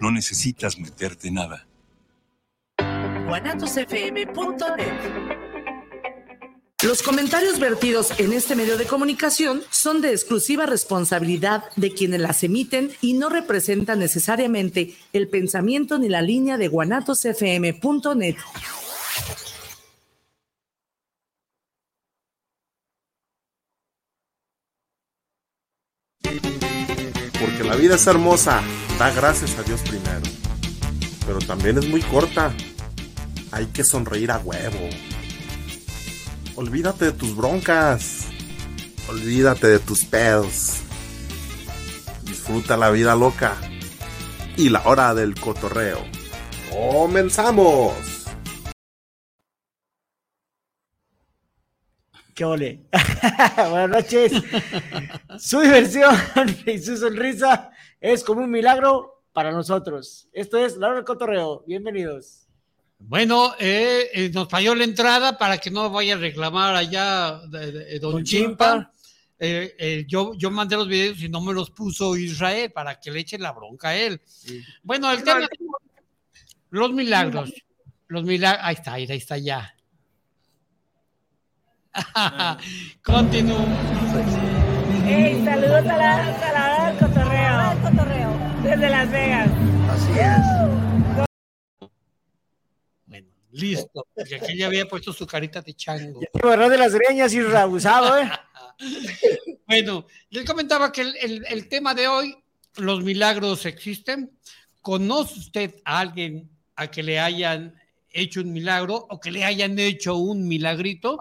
No necesitas meterte nada. Los comentarios vertidos en este medio de comunicación son de exclusiva responsabilidad de quienes las emiten y no representan necesariamente el pensamiento ni la línea de guanatosfm.net. Porque la vida es hermosa, da gracias a Dios primero. Pero también es muy corta. Hay que sonreír a huevo. Olvídate de tus broncas. Olvídate de tus pedos. Disfruta la vida loca. Y la hora del cotorreo. ¡Comenzamos! ¿Qué ole? Buenas noches. Su diversión y su sonrisa es como un milagro para nosotros. Esto es La Hora del Cotorreo. Bienvenidos. Bueno, eh, eh, nos falló la entrada para que no vaya a reclamar allá de, de- de Don, Don Chimpa. Chimpa. Eh, eh, yo, yo mandé los videos y no me los puso Israel para que le echen la bronca a él. Bueno, el tema los milagros. Los milagros. Ahí está, ahí está ya. Continúo. Hey, saludos a la, a la cotorreo. Desde Las Vegas. Bueno, listo. Aquí ya había puesto su carita de chango. Te agarró de las greñas y ¿eh? Bueno, les comentaba que el, el- el tema de hoy, los milagros existen. ¿Conoce usted a alguien a que le hayan hecho un milagro o que le hayan hecho un milagrito?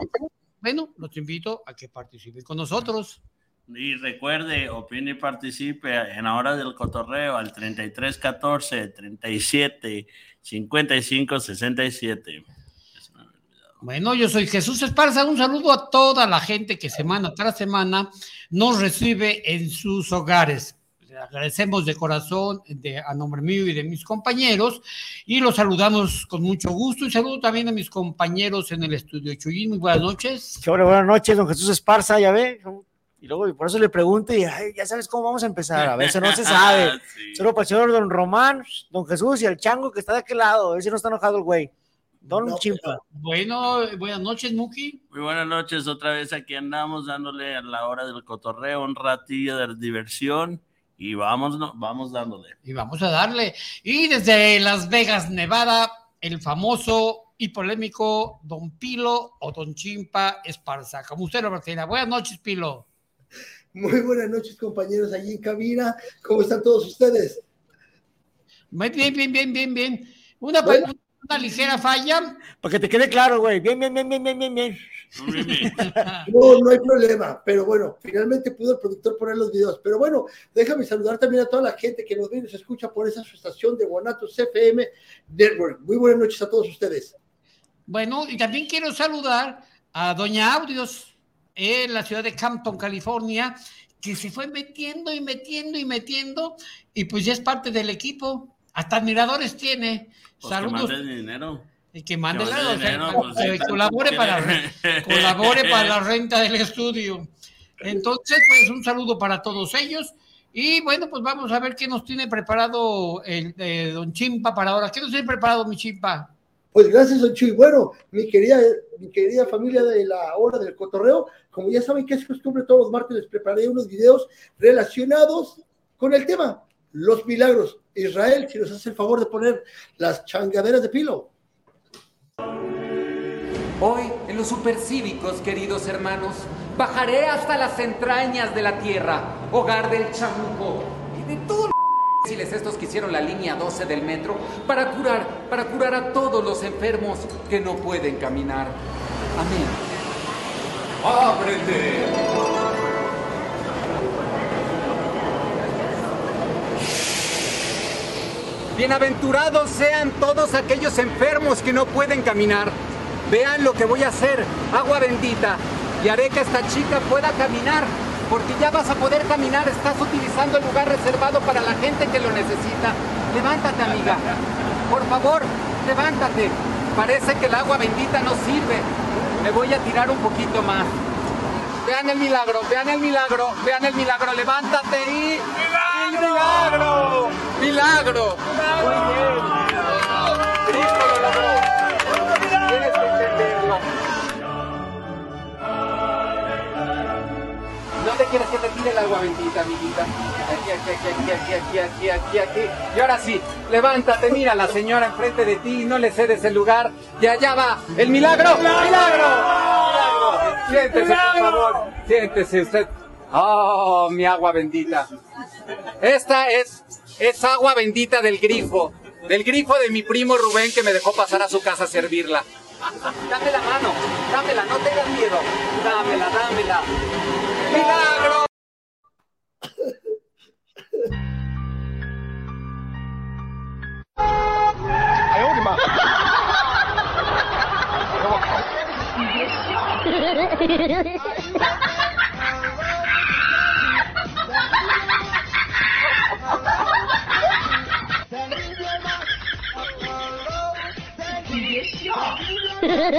Bueno, los invito a que participen con nosotros. Y recuerde, opine y participe en la hora del cotorreo al 33 14 37 55 67. Bueno, yo soy Jesús Esparza. Un saludo a toda la gente que semana tras semana nos recibe en sus hogares. Le agradecemos de corazón de, a nombre mío y de mis compañeros y los saludamos con mucho gusto y saludo también a mis compañeros en el estudio. Chuyín, muy buenas noches. Qué hola, buenas noches, don Jesús Esparza, ya ve. Y luego por eso le pregunto y ay, ya sabes cómo vamos a empezar. A veces no se sabe. Sí. Solo para el señor don Román, don Jesús y el chango que está de aquel lado. A ver si no está enojado el güey. Don Chimpa. Bueno, buenas noches, Muki. Muy buenas noches, otra vez aquí andamos dándole a la hora del cotorreo un ratillo de diversión y vamos, no- vamos dándole. Y vamos a darle. Y desde Las Vegas, Nevada, el famoso y polémico Don Pilo o Don Chimpa Esparza. Como usted lo. Buenas noches, Pilo. Muy buenas noches, compañeros, allí en cabina. ¿Cómo están todos ustedes? Muy Bien, bien, bien, bien, bien. Una, Bueno. una ligera falla. Para que te quede claro, güey. Bien, bien, bien, bien, bien, bien, bien. No, no hay problema, pero bueno, finalmente pudo el productor poner los videos. Pero bueno, déjame saludar también a toda la gente que nos ve y nos escucha por esa su estación de Guanatos FM Network. Muy buenas noches a todos ustedes. Bueno, y también quiero saludar a Doña Audios en la ciudad de Campton, California, que se fue metiendo y metiendo y metiendo, y pues ya es parte del equipo. Hasta admiradores tiene. Pues que Saludos. mande dinero. Y que mande Que la, o sea, dinero, pa- pues, sí, que colabore que para, colabore para la renta del estudio. Entonces, pues un saludo para todos ellos. Y bueno, pues vamos a ver qué nos tiene preparado el eh, don Chimpa para ahora. ¿Qué nos tiene preparado mi Chimpa? Pues gracias, Don Chuy. Bueno, mi querida, mi querida familia de la hora del cotorreo, como ya saben que es costumbre, todos los martes les preparé unos videos relacionados con el tema, los milagros. Israel, si nos hace el favor de poner las changaderas de pilo. Hoy, en los supercívicos, queridos hermanos, bajaré hasta las entrañas de la tierra, hogar del chamuco y de todos los imbéciles estos que hicieron la línea 12 del metro para curar, para curar a todos los enfermos que no pueden caminar. Amén. ¡Ábrete! Bienaventurados sean todos aquellos enfermos que no pueden caminar. Vean lo que voy a hacer, agua bendita, y haré que esta chica pueda caminar, porque ya vas a poder caminar, estás utilizando el lugar reservado para la gente que lo necesita. Levántate, amiga. Por favor, levántate. Parece que el agua bendita no sirve. Me voy a tirar un poquito más. Vean el milagro, vean el milagro, vean el milagro. Levántate y... ¡El milagro! ¡Milagro! Muy bien. Quieres que te tire el agua bendita, amiguita? Aquí, aquí, aquí, aquí, aquí, aquí, aquí, aquí. Y ahora sí, levántate, mira a la señora enfrente de ti y no le cedes el lugar. Y allá va, el milagro, milagro, milagro. Siéntese, por favor, siéntese usted. Oh, mi agua bendita. Esta es, es agua bendita del grifo. Del grifo de mi primo Rubén que me dejó pasar a su casa a servirla. Dame la mano, dámela, no tengas miedo. Dámela, dámela. ¡Milagro! Mamá, puta. Mamá.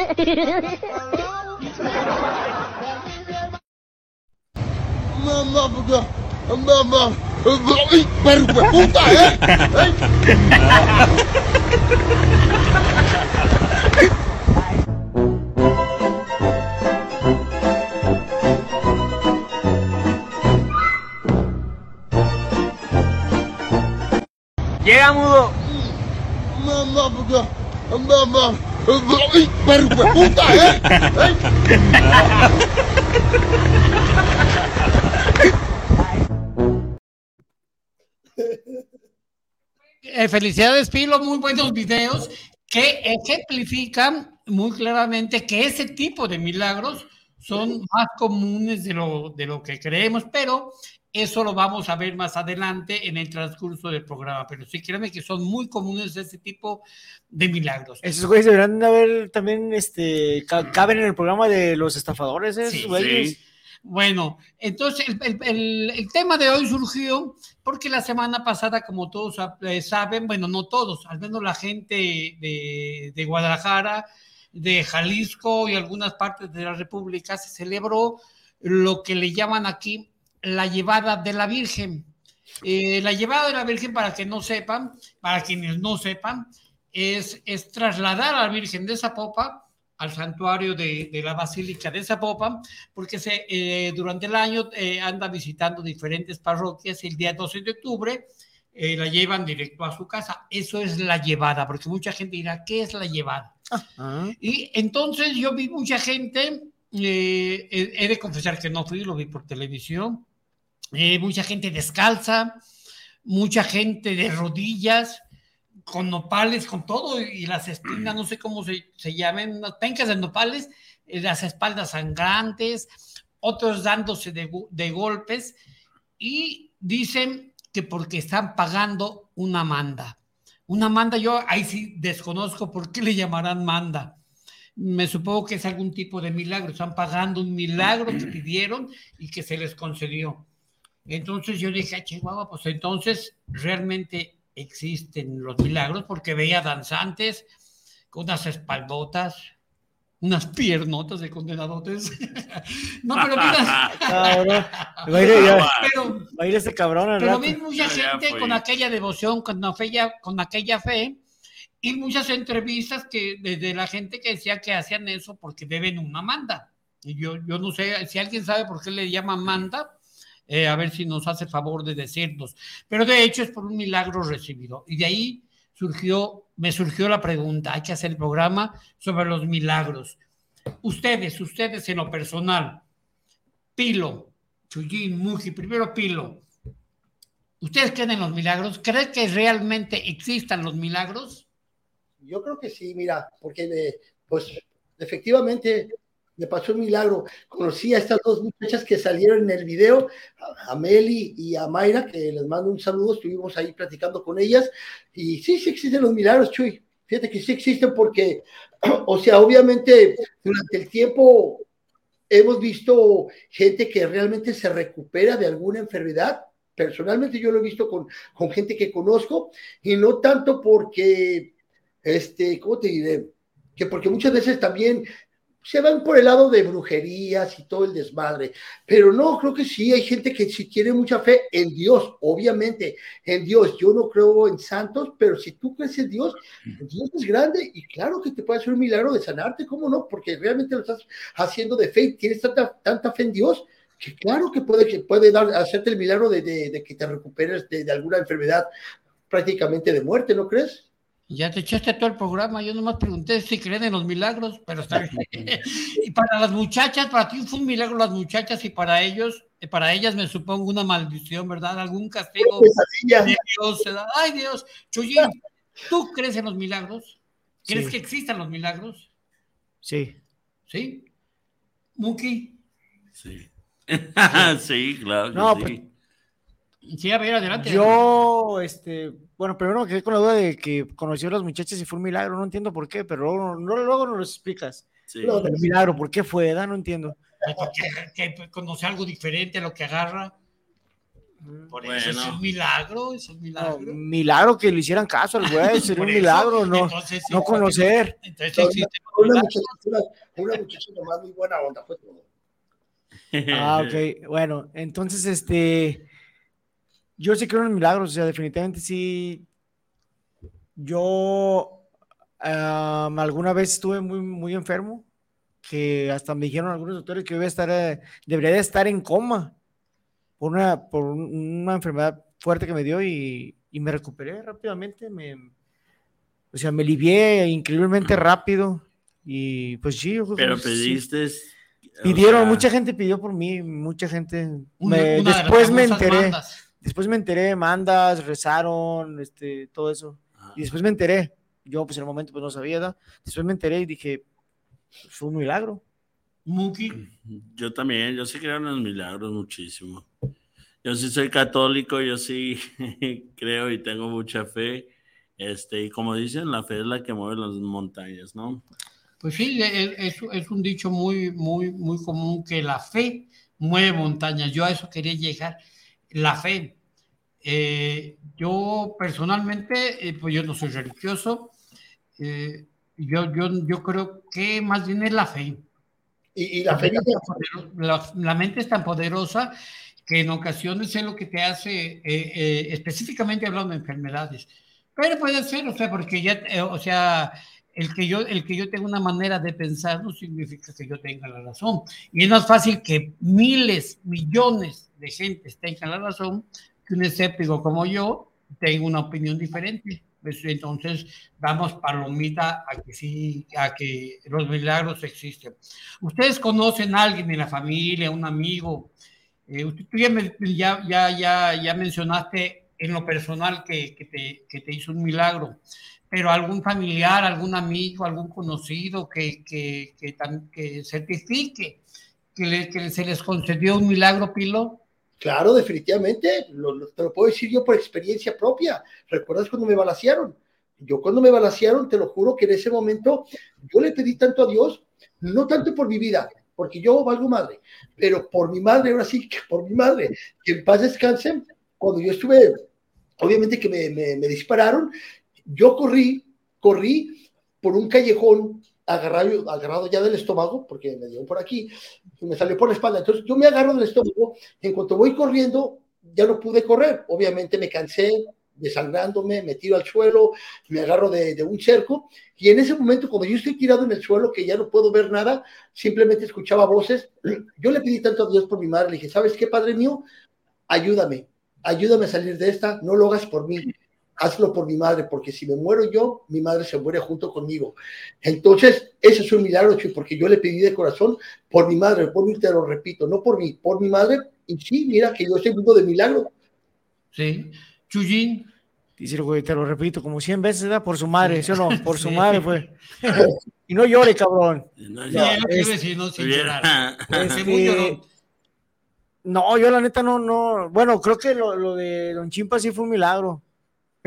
¡Ay, perro de puta, eh! ¡Ay! Llega mudo. Mamá, puta. Mamá. ¡Ay, perro de puta, eh! Eh, felicidades, Pilo, muy buenos videos que ejemplifican muy claramente que ese tipo de milagros son más comunes de lo, de lo que creemos, pero eso lo vamos a ver más adelante en el transcurso del programa. Pero sí, créanme que son muy comunes ese tipo de milagros. Esos güeyes deberán de haber también, este, ca- caben en el programa de los estafadores, esos Sí, güeyes. Bueno, entonces el, tema de hoy surgió porque la semana pasada, como todos eh, saben, bueno, no todos, al menos la gente de, de Guadalajara, de Jalisco y algunas partes de la República, se celebró lo que le llaman aquí la llevada de la Virgen. Eh, la llevada de la Virgen, para que no sepan, para quienes no sepan, es, es trasladar a la Virgen de Zapopan al santuario de, de la Basílica de Zapopan, porque se, eh, durante el año eh, anda visitando diferentes parroquias y el día 12 de octubre eh, la llevan directo a su casa. Eso es la llevada, porque mucha gente dirá, ¿qué es la llevada? Y entonces yo vi mucha gente, he, de confesar que no fui, lo vi por televisión, mucha gente descalza, mucha gente de rodillas, con nopales, con todo, y las espinas, no sé cómo se, se llaman, unas pencas de nopales, eh, las espaldas sangrantes, otros dándose de, de golpes, y dicen que porque están pagando una manda. Una manda, yo ahí sí desconozco por qué le llamarán manda. Me supongo que es algún tipo de milagro. Están pagando un milagro que pidieron y que se les concedió. Entonces yo dije, "Ah, Chihuahua, pues entonces realmente existen los milagros porque veía danzantes con unas espaldotas, unas piernotas de condenadotes. no, pero mira. Va a ir, ya- pero, va a ir este cabrón al pero rato. vi mucha gente con aquella devoción, con aquella, con aquella fe, y muchas entrevistas que desde la gente que decía que hacían eso porque deben una manda. Y yo, yo no sé si alguien sabe por qué le llaman manda, eh, a ver si nos hace favor de decirnos. Pero de hecho es por un milagro recibido. Y de ahí surgió, me surgió la pregunta, hay que hacer el programa sobre los milagros. Ustedes, ustedes en lo personal, Pilo, Chuyín, Muji, primero Pilo. ¿Ustedes creen en los milagros? ¿Creen que realmente existan los milagros? Yo creo que sí, mira, porque eh, pues efectivamente me pasó un milagro. Conocí a estas dos muchachas que salieron en el video, a, Meli y a Mayra, que les mando un saludo, estuvimos ahí platicando con ellas, y sí, sí existen los milagros, Chuy. Fíjate que sí existen porque, o sea, obviamente durante el tiempo hemos visto gente que realmente se recupera de alguna enfermedad. Personalmente yo lo he visto con, con gente que conozco y no tanto porque, este, ¿cómo te diré? Que porque muchas veces también se van por el lado de brujerías y todo el desmadre. Pero no, creo que sí, hay gente que sí tiene mucha fe en Dios, obviamente, en Dios. Yo no creo en santos, pero si tú crees en Dios, Dios es grande y claro que te puede hacer un milagro de sanarte, ¿cómo no? Porque realmente lo estás haciendo de fe, tienes tanta, tanta fe en Dios que claro que puede, que puede dar, hacerte el milagro de, de- de que te recuperes de, de alguna enfermedad prácticamente de muerte, ¿no crees? Ya te echaste todo el programa, yo nomás pregunté si creen en los milagros, pero está bien. y para las muchachas, para ti fue un milagro las muchachas y para ellos, eh, para ellas me supongo una maldición, ¿verdad? Algún castigo de Dios. Ay Dios, Chuyín, ¿tú crees en los milagros? ¿Crees Sí. que existan los milagros? Sí. ¿Sí? Muki, Sí. sí, claro. No, sí. pues, sí, a ver, adelante. Yo, este, bueno, primero me quedé con la duda de que conoció a las muchachas y fue un milagro, no entiendo por qué, pero luego, luego, luego nos lo explicas. Sí. No, El milagro, ¿por qué fue? ¿verdad? No entiendo. Que, que conoce algo diferente a lo que agarra. Por eso es un milagro, es un No, milagro. milagro que le hicieran caso al güey, sería un eso, milagro, no, entonces, no conocer. Entonces No, Una muchacha, una, una muchacha nomás muy buena onda, fue todo. Ah, ok, bueno, entonces, este, yo sí creo en milagros, o sea, definitivamente sí. Yo alguna vez estuve muy, muy enfermo, que hasta me dijeron algunos doctores que yo iba a estar, eh, debería de estar en coma por una, por un- una enfermedad fuerte que me dio y, y me recuperé rápidamente, me, o sea, me alivié increíblemente rápido y pues sí, yo Pero sí. pediste. o Pidieron, sea, mucha gente pidió por mí, mucha gente. Una- me- una de las después me enteré, mandas. Después me enteré, mandas, rezaron, este, todo eso. Ah. Y después me enteré. Yo, pues en el momento, pues no sabía, ¿verdad? Después me enteré y dije, fue un milagro. Muki, Yo también, yo sí creo en los milagros muchísimo. Yo sí soy católico, yo sí creo y tengo mucha fe. Este, y como dicen, la fe es la que mueve las montañas, ¿no? pues sí, es, es- es un dicho muy, muy, muy común que la fe mueve montañas. Yo a eso quería llegar. La fe. Eh, yo personalmente, eh, pues yo no soy religioso. eh, yo, yo, yo creo que más bien es la fe. Y, y la fe La, la mente es tan poderosa que en ocasiones es lo que te hace, eh, eh, específicamente hablando de enfermedades. Pero puede ser, o sea, porque ya, eh, o sea, el que, yo, el que yo tenga una manera de pensar no significa que yo tenga la razón. Y es más fácil que miles, millones de gentes tengan la razón que un escéptico como yo tenga una opinión diferente. Pues, entonces, damos palomita a que sí, a que los milagros existen. Ustedes conocen a alguien en la familia, un amigo. Eh, usted, tú ya, ya, ya, ya, ya mencionaste en lo personal que, que te, que te hizo un milagro, pero algún familiar, algún amigo, algún conocido que, que, que, que certifique que, le- que se les concedió un milagro, Pilo. Claro, definitivamente, lo, te lo puedo decir yo por experiencia propia. ¿Recuerdas cuando me balacearon? Yo cuando me balacearon, te lo juro que en ese momento yo le pedí tanto a Dios, no tanto por mi vida, porque yo valgo madre, pero por mi madre, ahora sí por mi madre, que en paz descanse, cuando yo estuve, obviamente que me dispararon, yo corrí, corrí por un callejón agarrado, agarrado ya del estómago, porque me dio por aquí, y me salió por la espalda. Entonces yo me agarro del estómago, en cuanto voy corriendo, ya no pude correr. Obviamente me cansé, desangrándome, me tiro al suelo, me agarro de, de un cerco, y en ese momento, cuando yo estoy tirado en el suelo, que ya no puedo ver nada, simplemente escuchaba voces, yo le pedí tanto a Dios por mi madre, le dije, ¿sabes qué, Padre mío? Ayúdame, ayúdame a salir de esta, no lo hagas por mí, hazlo por mi madre, porque si me muero yo, mi madre se muere junto conmigo. Entonces, ese es un milagro, Chuy, porque yo le pedí de corazón por mi madre, por mí te lo repito, no por mí, por mi madre, y sí, mira que yo estoy vivo de milagro. Sí. Chuyín. Dice güey, te lo repito, como 100 veces, ¿verdad? Por su madre, ¿sí o no? Por su Sí. madre fue. y no llore, cabrón. No, ya- es lo que iba a es- decir, no, sin llorar. Este. No, yo la neta no, no, bueno, creo que lo, lo de Don Chimpa sí fue un milagro,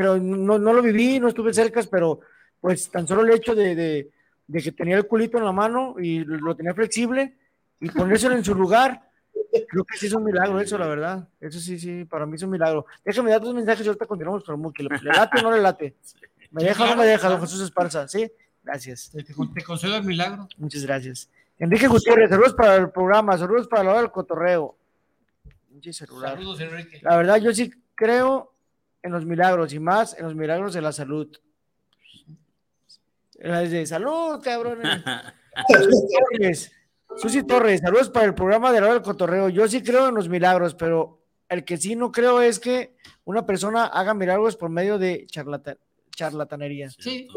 pero no, no lo viví, no estuve cerca, pero pues tan solo el hecho de, de, de que tenía el culito en la mano y lo, tenía flexible y ponérselo en su lugar, creo que sí es un milagro eso, la verdad, eso sí, sí, para mí es un milagro. Déjame dar dos mensajes y ahorita continuamos con Muki, ¿le le late o no le late? ¿Me deja o no me deja, don. Jesús Esparza? Sí, gracias. Te, concedo el milagro. Muchas gracias. Enrique Gutiérrez, saludos para el programa, saludos para la hora del cotorreo. Saludos, Enrique. La verdad, yo sí creo en los milagros y más en los milagros de la salud. De salud, cabrón. Susi Torres, Susi Torres, saludos para el programa de la hora del cotorreo. Yo sí creo en los milagros, pero el que sí no creo es que una persona haga milagros por medio de charlata- charlatanería. Sí.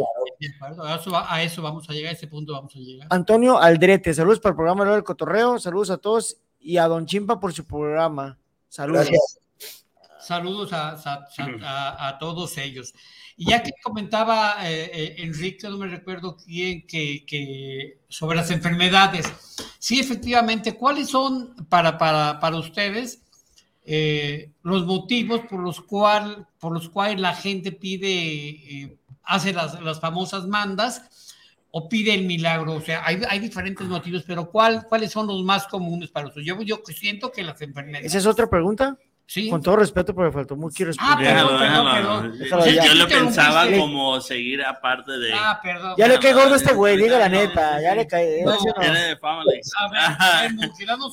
A eso, va- a eso vamos a llegar, a ese punto vamos a llegar. Antonio Aldrete, saludos para el programa de la hora del cotorreo, saludos a todos y a Don Chimpa por su programa. Saludos. Gracias. Saludos a, a- a- a todos ellos. Y ya que comentaba eh, eh, Enrique, no me recuerdo quién, que, que sobre las enfermedades. Sí, efectivamente, ¿cuáles son para, para, para ustedes eh, los motivos por los, cual, por los cuales la gente pide, eh, hace las, las famosas mandas o pide el milagro? O sea, hay, hay diferentes motivos, pero ¿cuál, ¿cuáles son los más comunes para ustedes? Yo, yo siento que las enfermedades... ¿Esa es otra pregunta? Sí. Con todo respeto, pero me faltó mucho respeto. Ah, perdón, perdón, perdón. Yo, lo pensaba como seguir aparte de. Ah, perdón. Ya le cae gordo a este güey, diga la neta, ya le cae. No. de Family. A ver,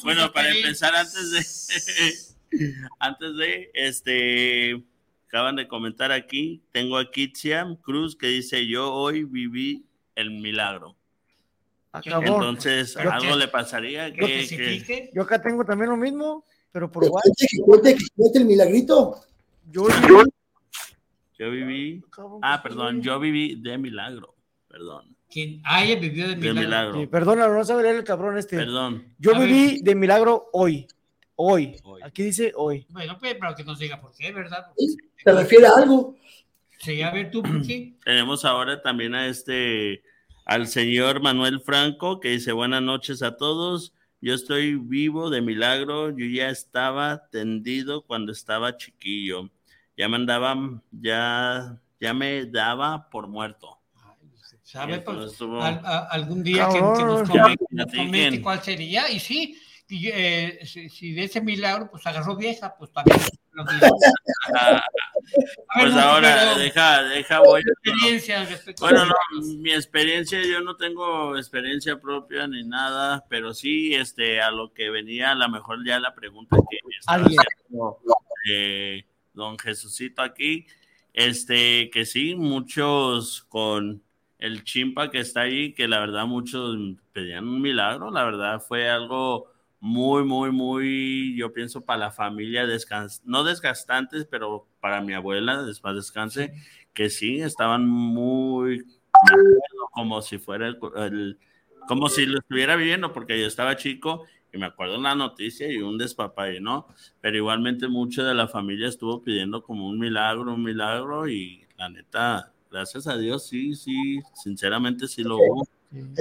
Bueno, para empezar, antes de. antes de. Este. Acaban de comentar aquí. Tengo a Kitsia Cruz que dice: Yo hoy viví el milagro. Acabó. Entonces, ¿Pero algo qué? le pasaría ¿Lo que. que que-? Yo acá tengo también lo mismo, pero por igual. cuente, que cuente, que cuente el milagrito. Yo, Yo viví. Ah, perdón, yo viví de milagro. Perdón. Quien haya vivido de De milagro. milagro. Sí, perdona, no sabe leer el cabrón este. Perdón. Yo A ver. viví de milagro hoy. Hoy. Hoy. Aquí dice hoy. Bueno, pues, pero que nos diga por qué, ¿verdad? ¿Sí? ¿Se refiere a algo? Sí, a ver tú, ¿por qué? Tenemos ahora también a este, al señor Manuel Franco, que dice buenas noches a todos. Yo estoy vivo de milagro. Yo ya estaba tendido cuando estaba chiquillo. Ya me andaba, ya, ya me daba por muerto. ¿Sabe? Pues, estuvo- al- a- algún día que, que nos comente, nos comente cuál sería. Y sí, y, eh, si, si de ese milagro, pues agarró vieja, pues también. Lo. Ah, ver, pues no, ahora, deja, deja, voy. experiencia Bueno, no, mi experiencia, yo no tengo experiencia propia ni nada, pero sí, este, a lo que venía, a lo mejor ya la pregunta que estaba Alguien. haciendo, eh, don Jesucito aquí, este, que sí, muchos con el chimpa que está ahí, que la verdad muchos pedían un milagro, la verdad fue algo muy, muy, muy, yo pienso para la familia, descans no desgastantes, pero para mi abuela, después descanse, que sí, estaban muy, como si fuera el, el- como si lo estuviera viviendo, porque yo estaba chico y me acuerdo en la noticia y un despapalle, ¿no? Pero igualmente mucho de la familia estuvo pidiendo como un milagro, un milagro y la neta, gracias a Dios, sí, sí, sinceramente sí lo hubo,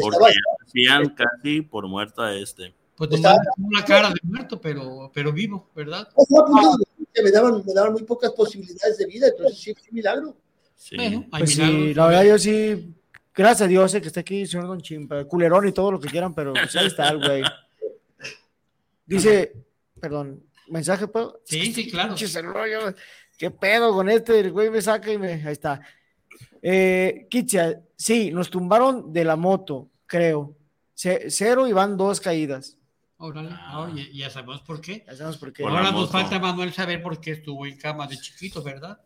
porque hacían casi por muerto a este. Pues Estaba- una cara de muerto, pero, pero vivo, ¿verdad? que me daban, me daban muy pocas posibilidades de vida, entonces sí, fue un milagro. Sí. Bueno, hay Pues sí, la verdad yo sí. Gracias a Dios eh, que está aquí el señor Don Chimpa, culerón y todo lo que quieran, pero pues, ahí está el güey. Dice, perdón, mensaje, ¿puedo? Sí, sí, claro. ¿Qué pedo con este? El güey me saca y me. Ahí está. Eh, Kitsia, sí, nos tumbaron de la moto, creo. Ce- cero y van dos caídas. Órale, Ah. oye, ya sabemos por qué. Ya sabemos por qué. Ahora nos moto. falta Manuel saber por qué estuvo en cama de chiquito, ¿verdad?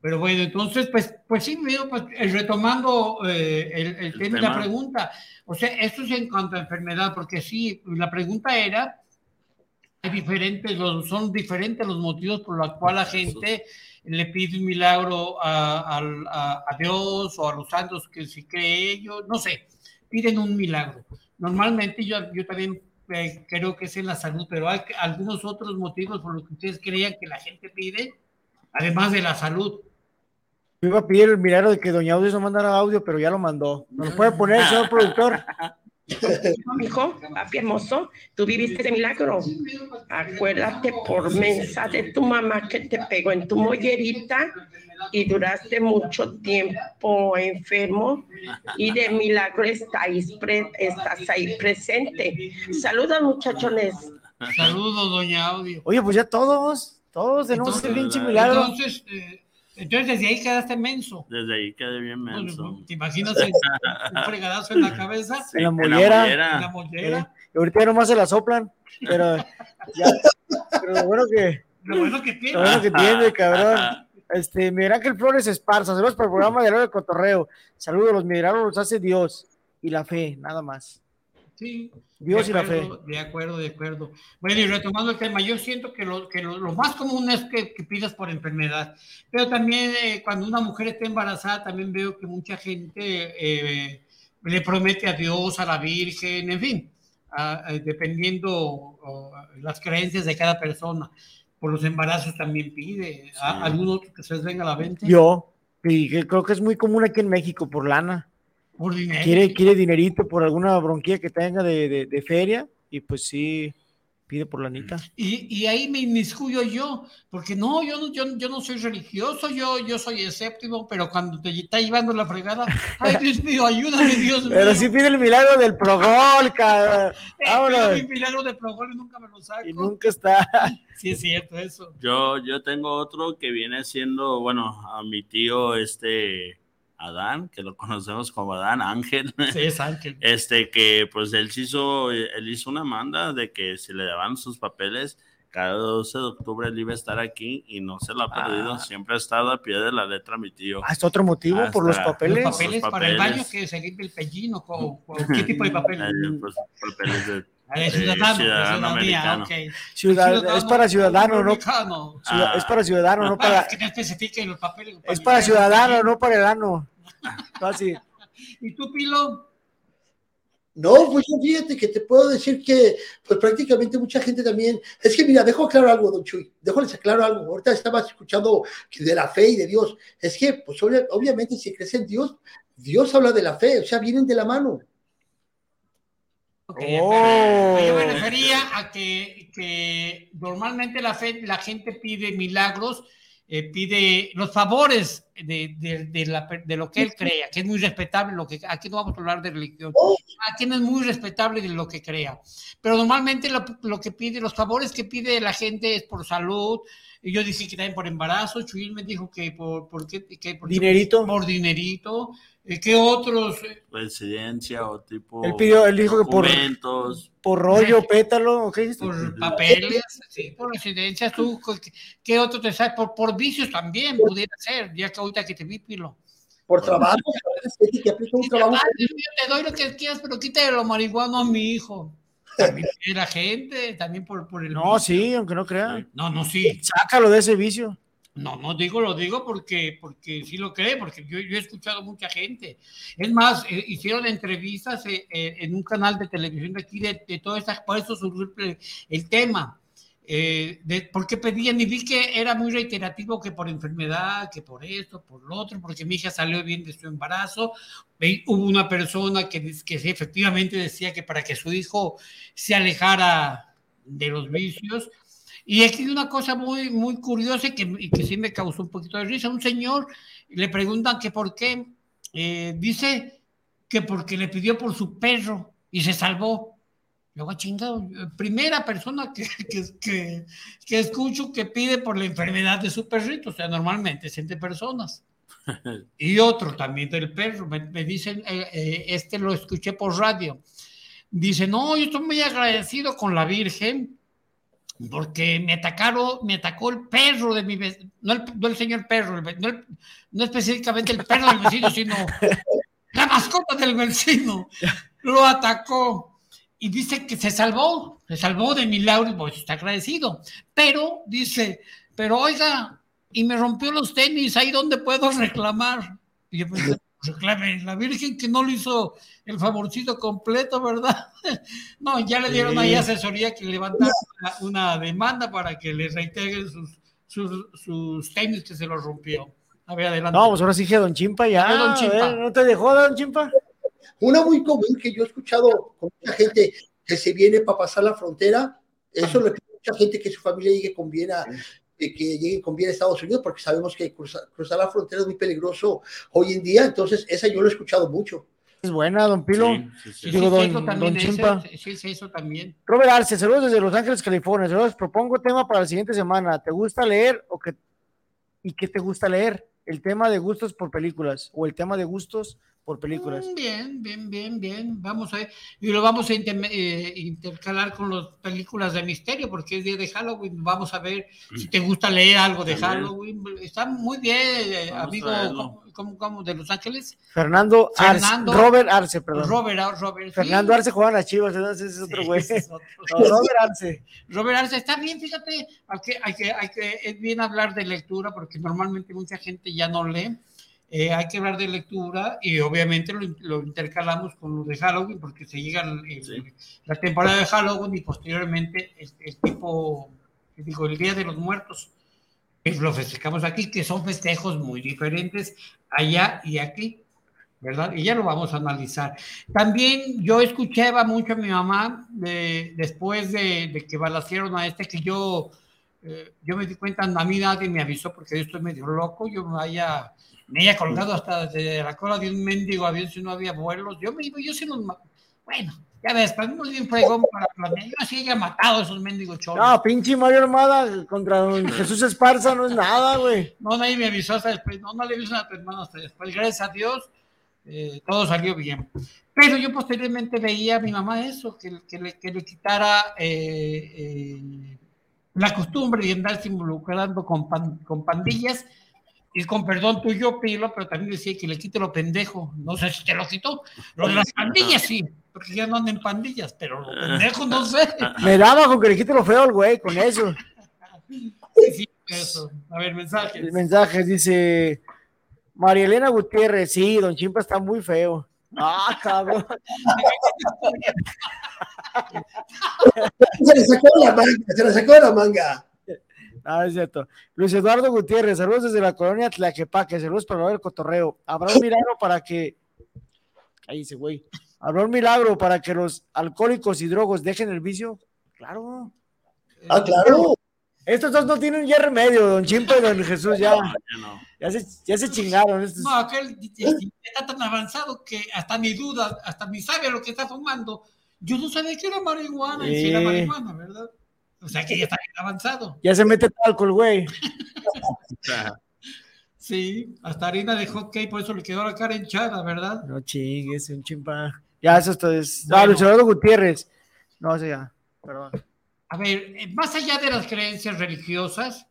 Pero bueno, entonces, pues, pues sí, pues, eh, retomando eh, el, el El tema y la pregunta. O sea, esto es en cuanto a enfermedad, porque sí, la pregunta era, hay diferentes, los- son diferentes los motivos por los cuales la gente le pide un milagro a, a- a Dios o a los santos que si cree ellos, no sé, piden un milagro. Normalmente yo, yo también eh, creo que es en la salud, pero hay algunos otros motivos por los que ustedes creían que la gente pide, además de la salud. Yo iba a pedir el milagro de que Doña Audio no mandara audio, pero ya lo mandó. ¿Me lo puede poner, señor productor? No, mijo, papi hermoso, tú viviste de milagro. Acuérdate por mensa de tu mamá que te pegó en tu mollerita y duraste mucho tiempo enfermo y de milagro estáis pre- estás ahí presente. Saludos muchachones. Saludos, doña Audio. Oye, pues ya todos, todos tenemos Entonces, ese pinche milagro. Entonces, eh, Entonces desde ahí quedaste menso. Desde ahí quedé bien menso. ¿Te imaginas el- un fregadazo en la cabeza? En la en la mollera. En la mollera. Eh, y ahorita ya nomás se la soplan, pero ya, pero lo bueno que, Lo bueno que lo tiene. bueno que tiene, cabrón. Este, Miguel Ángel Flores Esparza, saludos para el programa de de Cotorreo. Saludos, los milagros los hace Dios y la fe, nada más. Sí. Dios de y la acuerdo, De acuerdo, de acuerdo. Bueno, y retomando el tema, yo siento que lo, que lo, lo más común es que, que pidas por enfermedad, pero también eh, cuando una mujer está embarazada, también veo que mucha gente eh, le promete a Dios, a la Virgen, en fin, a- a- dependiendo las creencias de cada persona. Por los embarazos también pide. ¿A- ¿Algún otro que se les venga a la mente? Yo, y creo que es muy común aquí en México por lana. Por dinero. Quiere, quiere dinerito por alguna bronquilla que tenga de, de- de feria y pues sí, pide por lanita. Y, y ahí me inmiscuyo yo, porque no, yo no, yo, yo no soy religioso, yo, yo soy escéptico, pero cuando te está llevando la fregada, ay Dios mío, ayúdame, Dios mío. Pero sí pide el milagro del progol, cabrón. Eh. Mi milagro de Progol y nunca me lo saco. Y nunca está. Sí, es cierto eso. Yo, yo tengo otro que viene siendo, bueno, a mi tío, este, Adán, que lo conocemos como Adán Ángel. Sí, es Ángel. Este, que pues él hizo, él hizo una manda de que si le daban sus papeles, cada 12 de octubre él iba a estar aquí y no se lo ha perdido. Ah. Siempre ha estado a pie de la letra mi tío. Ah, es otro motivo por los Hasta- papeles. Los papeles Los para el papeles. baño que se limpia el pellino, ¿qué tipo de papel? Eh, pues, papeles de, De de ciudadano, americano. Ciudad- es para ciudadano, no, es para ciudadano, no para, que te especifiquen los papeles. es para ciudadano, no para el ano. Así. ¿Y tú, Pilo? No, pues yo fíjate que te puedo decir que pues prácticamente mucha gente también, es que mira, dejo claro algo, don Chuy, déjales aclaro algo, ahorita estaba escuchando que de la fe y de Dios, es que pues obvia- obviamente si crees en Dios, Dios habla de la fe, o sea, vienen de la mano. Ok, Oh. Yo me refería a que, que normalmente la, fe, la gente pide milagros, eh, pide los favores de, de- de la de lo que él crea, que es muy respetable. Lo que, aquí no vamos a hablar de religión. Aquí no es muy respetable de lo que crea. Pero normalmente lo, lo que pide, los favores que pide la gente es por salud. Y yo dije que también por embarazo. Chuyil me dijo que por, por qué, que por Dinerito. Por dinerito. Eh, ¿Qué otros? eh, Residencia o tipo. Él pidió, él dijo que por, por rollo, pétalo, ¿qué dijiste? por papeles, sí, por residencias, tú, ¿qué- ¿qué otro te sabes? Por, por vicios también pudiera ser, ya que ahorita que te vi, Pilo. Por trabajo, es que aplica un trabajo. Ay, Dios mío, te doy lo que quieras, pero quítale lo marihuano a mi hijo. También era gente, también por, por el No, vicio. sí, aunque no crean. No, no, sí. Sácalo de ese vicio. No, no digo, lo digo porque, porque sí lo cree, porque yo, yo he escuchado mucha gente. Es más, eh, hicieron entrevistas eh, eh, en un canal de televisión de aquí de, de todas estas, por eso surgió el, el tema. Eh, de por qué pedían y vi que era muy reiterativo que por enfermedad, que por esto, por lo otro, porque mi hija salió bien de su embarazo. Ve- Hubo una persona que, que efectivamente decía que para que su hijo se alejara de los vicios, y aquí una cosa muy, muy curiosa y que, y que sí me causó un poquito de risa. Un señor le preguntan que por qué, eh, dice que porque le pidió por su perro y se salvó. Luego, chingado, primera persona que, que, que, que escucho que pide por la enfermedad de su perrito, o sea, normalmente es entre personas. Y otro también del perro, me, me dicen, eh, eh, este lo escuché por radio. Dice, no, yo estoy muy agradecido con la Virgen porque me atacaron, me atacó el perro de mi vecino, no el, no el señor perro, el no, el- no específicamente el perro del vecino, sino la mascota del vecino, lo atacó y dice que se salvó, se salvó de milagro pues está agradecido, pero dice, pero oiga, y me rompió los tenis, ahí donde puedo reclamar. Y yo pensé, reclame, la Virgen que no le hizo el favorcito completo, ¿verdad? No, ya le dieron ahí asesoría que levantar una, una demanda para que le reintegren sus, sus, sus tenis que se los rompió. A ver, adelante. No, pues ahora sí que Don Chimpa ya. Don Chimpa. ver, ¿No te dejó Don Chimpa? Una muy común que yo he escuchado con mucha gente que se viene para pasar la frontera, eso le pide mucha gente que su familia llegue con bien a, que lleguen con bien a Estados Unidos, porque sabemos que cruzar, cruzar la frontera es muy peligroso hoy en día, entonces esa yo lo he escuchado mucho. Es buena, Don Pilo. Sí, sí, sí. Sí, Digo, sí, don- don ese- Chimpa. sí, sí, eso también. Robert Arce, saludos desde Los Ángeles, California. Saludos, propongo tema para la siguiente semana. ¿Te gusta leer o que y qué te gusta leer. El tema de gustos por películas o el tema de gustos por películas. Mm, Bien, bien, bien, bien. Vamos a ver. Y lo vamos a inter- eh, intercalar con las películas de misterio, porque es día de Halloween. Vamos a ver si te gusta leer algo de También. Halloween. Está muy bien, eh, amigo. ¿cómo, cómo- cómo? de Los Ángeles. Fernando, Fernando- Arce, Robert Arce, perdón. Robert, Ar- Robert. sí. Fernando Arce jugaba en las chivas, ese es otro Sí, güey. es otro. No, Robert Arce. Robert Arce está bien, fíjate, hay que, hay que, hay que, es bien hablar de lectura porque normalmente mucha gente ya no lee. Eh, hay que hablar de lectura y obviamente lo, lo intercalamos con lo de Halloween porque se llega el- el- la temporada de Halloween y posteriormente el, el tipo, digo, el Día de los Muertos. que lo festejamos aquí, que son festejos muy diferentes allá y aquí. ¿verdad? Y ya lo vamos a analizar. También yo escuchaba mucho a mi mamá de- después de, de que balacieron a este, que yo, eh, yo me di cuenta, a mí nadie me avisó porque yo estoy medio loco, yo me haya, me haya colgado hasta de la cola de un mendigo avión si no había vuelos. Yo me iba, yo sí los, bueno, ya ves, para mí bien fregón para planear, yo sí haya matado a esos mendigos cholos. No, pinche Mario Armada contra don Jesús Esparza no es nada, güey. No, nadie me avisó hasta después. No, no le avisó a tu hermano hasta después. Gracias a Dios, eh, todo salió bien. Pero yo posteriormente veía a mi mamá eso, que, que le, que le quitara eh, la costumbre de andarse involucrando con, pan- con pandillas. Y con perdón tuyo, Pilo, pero también decía que le quite lo pendejo. No sé si te lo quitó. Lo de las pandillas sí, porque ya no andan en pandillas, pero lo pendejo no sé. Me daba con que le quite lo feo al güey, con eso. Sí, sí, eso. A ver, mensajes. El mensaje dice María Elena Gutiérrez, sí, don Chimpa está muy feo. Ah, cabrón. Se le sacó la manga, se le sacó la manga. Ah, es cierto. Luis Eduardo Gutiérrez, saludos desde la colonia Tlaquepaque, saludos para el cotorreo. Habrá un milagro para que. Ahí dice, güey. Habrá un milagro para que los alcohólicos y drogos dejen el vicio. Claro. Ah, claro. Estos dos no tienen ya remedio, don Chimpa y don Jesús, ya. Ya se, ya se chingaron. estos. No, aquel está tan avanzado que hasta ni duda, hasta ni sabe lo que está fumando. Yo no sabía que era marihuana, y si era Sí. marihuana, ¿verdad? O sea que ya está bien avanzado. Ya se mete alcohol, güey. Sí, hasta harina de hot cake, por eso le quedó la cara hinchada, ¿verdad? No chingues, un chimpa. Ya, eso esto es. Ah, Bueno. Luis Eduardo Gutiérrez. No, o sea, ya. Perdón. A ver, eh, más allá de las creencias religiosas,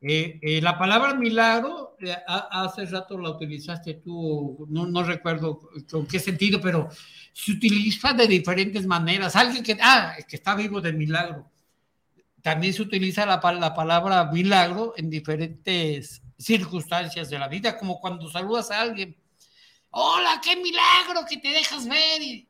eh, eh, la palabra milagro, eh, ha- hace rato la utilizaste tú, no, no recuerdo con qué sentido, pero se utiliza de diferentes maneras. Alguien que, ah, que está vivo de milagro. También se utiliza la, la palabra milagro en diferentes circunstancias de la vida, como cuando saludas a alguien. Hola, qué milagro que te dejas ver. Y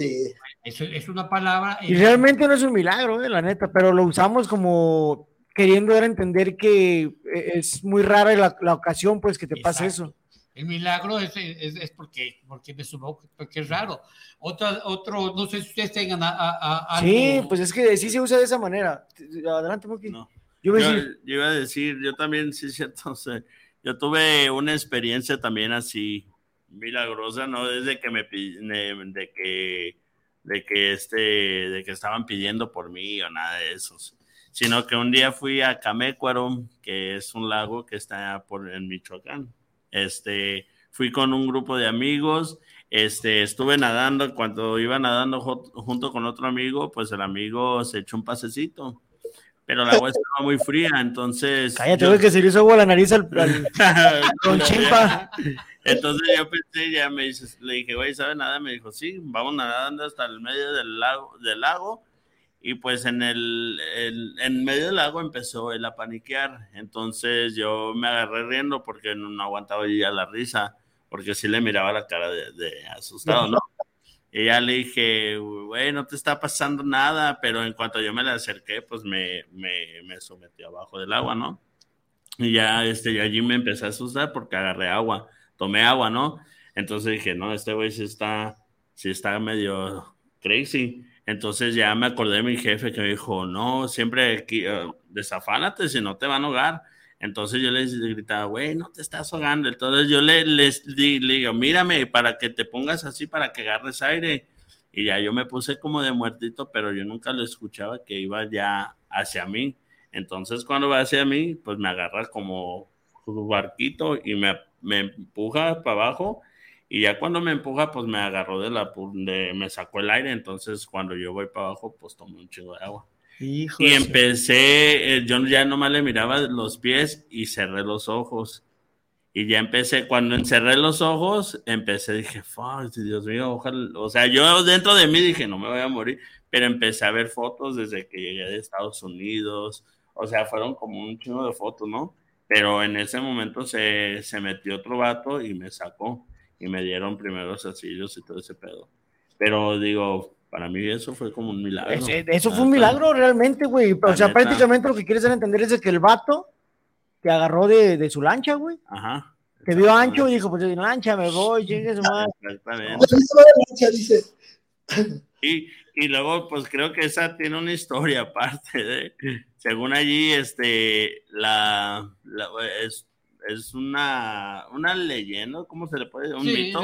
Sí. Eso es una palabra. Y realmente no es un milagro, eh, la neta, pero lo usamos como queriendo dar a entender que eh, es muy rara la, la ocasión, pues, que te pase eso. El milagro es, es, es porque, porque me supongo que- porque es raro. Otra, otro, no sé si ustedes tengan a, a- a Sí, algo- pues es que sí se usa de esa manera. Adelante, Moki. No. Yo Yo, decir, yo iba a decir, yo también, sí, es cierto, sea, yo tuve una experiencia también así milagrosa, no desde que me de, que de que este de que estaban pidiendo por mí o nada de eso, sino que un día fui a Camécuaro, que es un lago que está por en Michoacán. Este, fui con un grupo de amigos, este, estuve nadando, cuando iba nadando junto con otro amigo, pues el amigo se echó un pasecito pero el agua estaba muy fría, entonces... cállate, yo- que se le hizo agua a la nariz al, al- con chimpa. Entonces yo pensé, ya me dices, le dije, güey, ¿sabe nada? Me dijo, sí, vamos nadando hasta el medio del lago, del lago. Y pues en el, el- en medio del lago empezó él a paniquear. Entonces yo me agarré riendo porque no, aguantaba ya la risa, porque sí le miraba la cara de, de asustado, ¿no? Y ya le dije, güey, no te está pasando nada, pero en cuanto yo me le acerqué, pues me, me, me sometió abajo del agua, ¿no? Y ya, este, yo allí me empecé a asustar porque agarré agua, tomé agua, ¿no? Entonces dije, no, este güey sí está, sí está medio crazy. Entonces ya me acordé de mi jefe que me dijo, no, siempre aquí, eh, desafánate, si no te van a ahogar. Entonces yo les gritaba, güey, no te estás ahogando. Entonces yo le, les di- le digo, mírame para que te pongas así, para que agarres aire. Y ya yo me puse como de muertito, pero yo nunca lo escuchaba que iba ya hacia mí. Entonces cuando va hacia mí, pues me agarra como, su barquito y me, me empuja para abajo. Y ya cuando me empuja, pues me agarró de la, de, me sacó el aire. Entonces, cuando yo voy para abajo, pues tomé un chingo de agua. Hijo Y empecé, eh, yo ya nomás le miraba los pies y cerré los ojos. Y ya empecé, cuando encerré los ojos, empecé, dije, fuck, Dios mío, ojalá. O sea, yo dentro de mí dije, no me voy a morir. Pero empecé a ver fotos desde que llegué de Estados Unidos. O sea, fueron como un chingo de fotos, ¿no? Pero en ese momento se, se metió otro vato y me sacó. Y me dieron primeros asillos y todo ese pedo. Pero digo, para mí eso fue como un milagro. Es- es- eso fue un La milagro realmente, güey. O sea, neta. prácticamente lo que quieres dar a entender es de que el vato te agarró de, de su lancha, güey. Ajá. Te vio ancho y dijo, pues de lancha me voy, llegue su madre. Exactamente. Lancha, dice. Y, y luego, pues creo que esa tiene una historia aparte de, según allí, este, la, la- es, es una, una leyenda, ¿cómo se le puede decir? Un Sí, mito,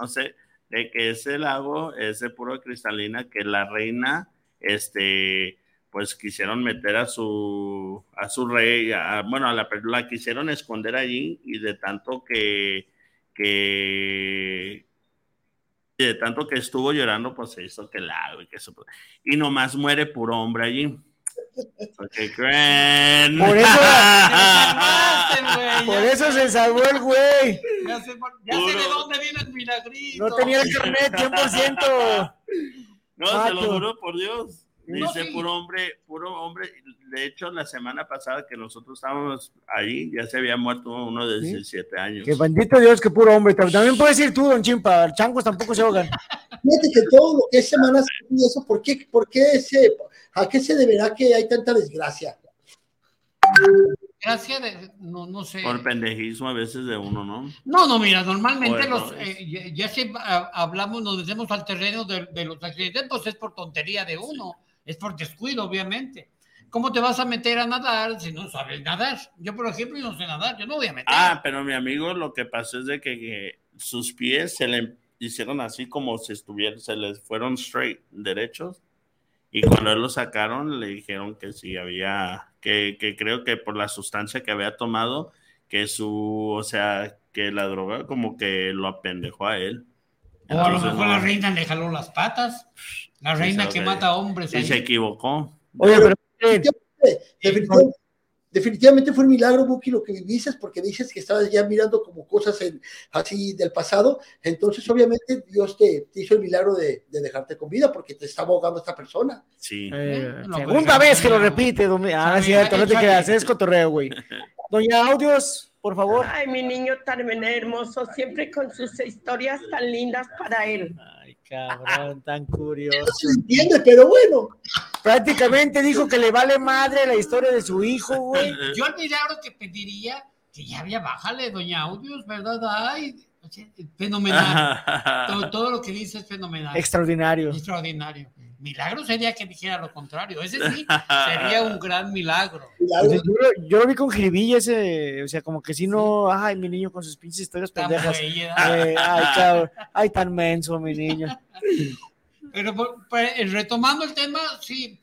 no sé, de que ese lago es de puro cristalina, que la reina, este, pues quisieron meter a su, a su rey, a- bueno, a la, la quisieron esconder allí y de tanto que, que, y de tanto que estuvo llorando, pues se hizo que el lago y que eso. Y nomás muere puro hombre allí. ¿Qué creen? Por eso, por eso se salvó el güey. Ya sé, ya sé de dónde viene el milagrito. No tenía el carnet 100%. No, se lo juro por Dios. No, Dice sí. puro hombre, puro hombre. De hecho, la semana pasada que nosotros estábamos ahí, ya se había muerto uno de ¿Sí? 17 años. Que bendito Dios, que puro hombre. También puedes ir tú, don Chimpa. Changos tampoco se ahogan. Fíjate que todo lo que es Semana Santa eso, ¿por qué, por qué se, ¿a qué se deberá que hay tanta desgracia? Gracias de, no, no sé. Por pendejismo a veces de uno, ¿no? No, no, mira, normalmente Bueno, los, eh, ya, ya que ah, hablamos, nos metemos al terreno de, de los accidentes, pues es por tontería de uno, es por descuido, obviamente. ¿Cómo te vas a meter a nadar si no sabes nadar? Yo, por ejemplo, no sé nadar, yo no voy a meter. Ah, pero mi amigo lo que pasó es de que, que sus pies se le hicieron así como si estuvieran, se les fueron straight, derechos. Y cuando él lo sacaron, le dijeron que sí había, que, que creo que por la sustancia que había tomado, que su, o sea, que la droga como que lo apendejó a él. o a lo mejor la reina le jaló las patas. La Sí, reina que mata hombres. Y se equivocó. Oye, pero eh, Definitivamente, definitivamente fue un milagro, Buki, lo que dices, porque dices que estabas ya mirando como cosas en- así del pasado. Entonces, obviamente, Dios te, te hizo el milagro de, de dejarte con vida porque te estaba ahogando esta persona. Sí. eh, no, segunda pues, vez que lo repite. don- Ah, cierto, no te creas, es cotorreo, güey. Doña Audios, por favor. Ay, mi niño tan hermoso, siempre con sus historias tan lindas para él. Cabrón, tan curioso. No se entiende, pero bueno. Prácticamente dijo que le vale madre la historia de su hijo, güey. Yo el milagro que pediría, que ya había, bájale, doña Audios, ¿verdad? Ay, fenomenal. todo, todo lo que dice es fenomenal. Extraordinario. Extraordinario. Milagro sería que dijera lo contrario. Ese sí sería un gran milagro. milagro. Pues yo, lo- yo lo vi con jiribilla ese, o sea, como que si no, ay, mi niño con sus pinches historias Tan pendejas. ¿verdad? Eh, ay, cabrón, ay, tan menso, mi niño. Pero por- pues, eh, retomando el tema, sí,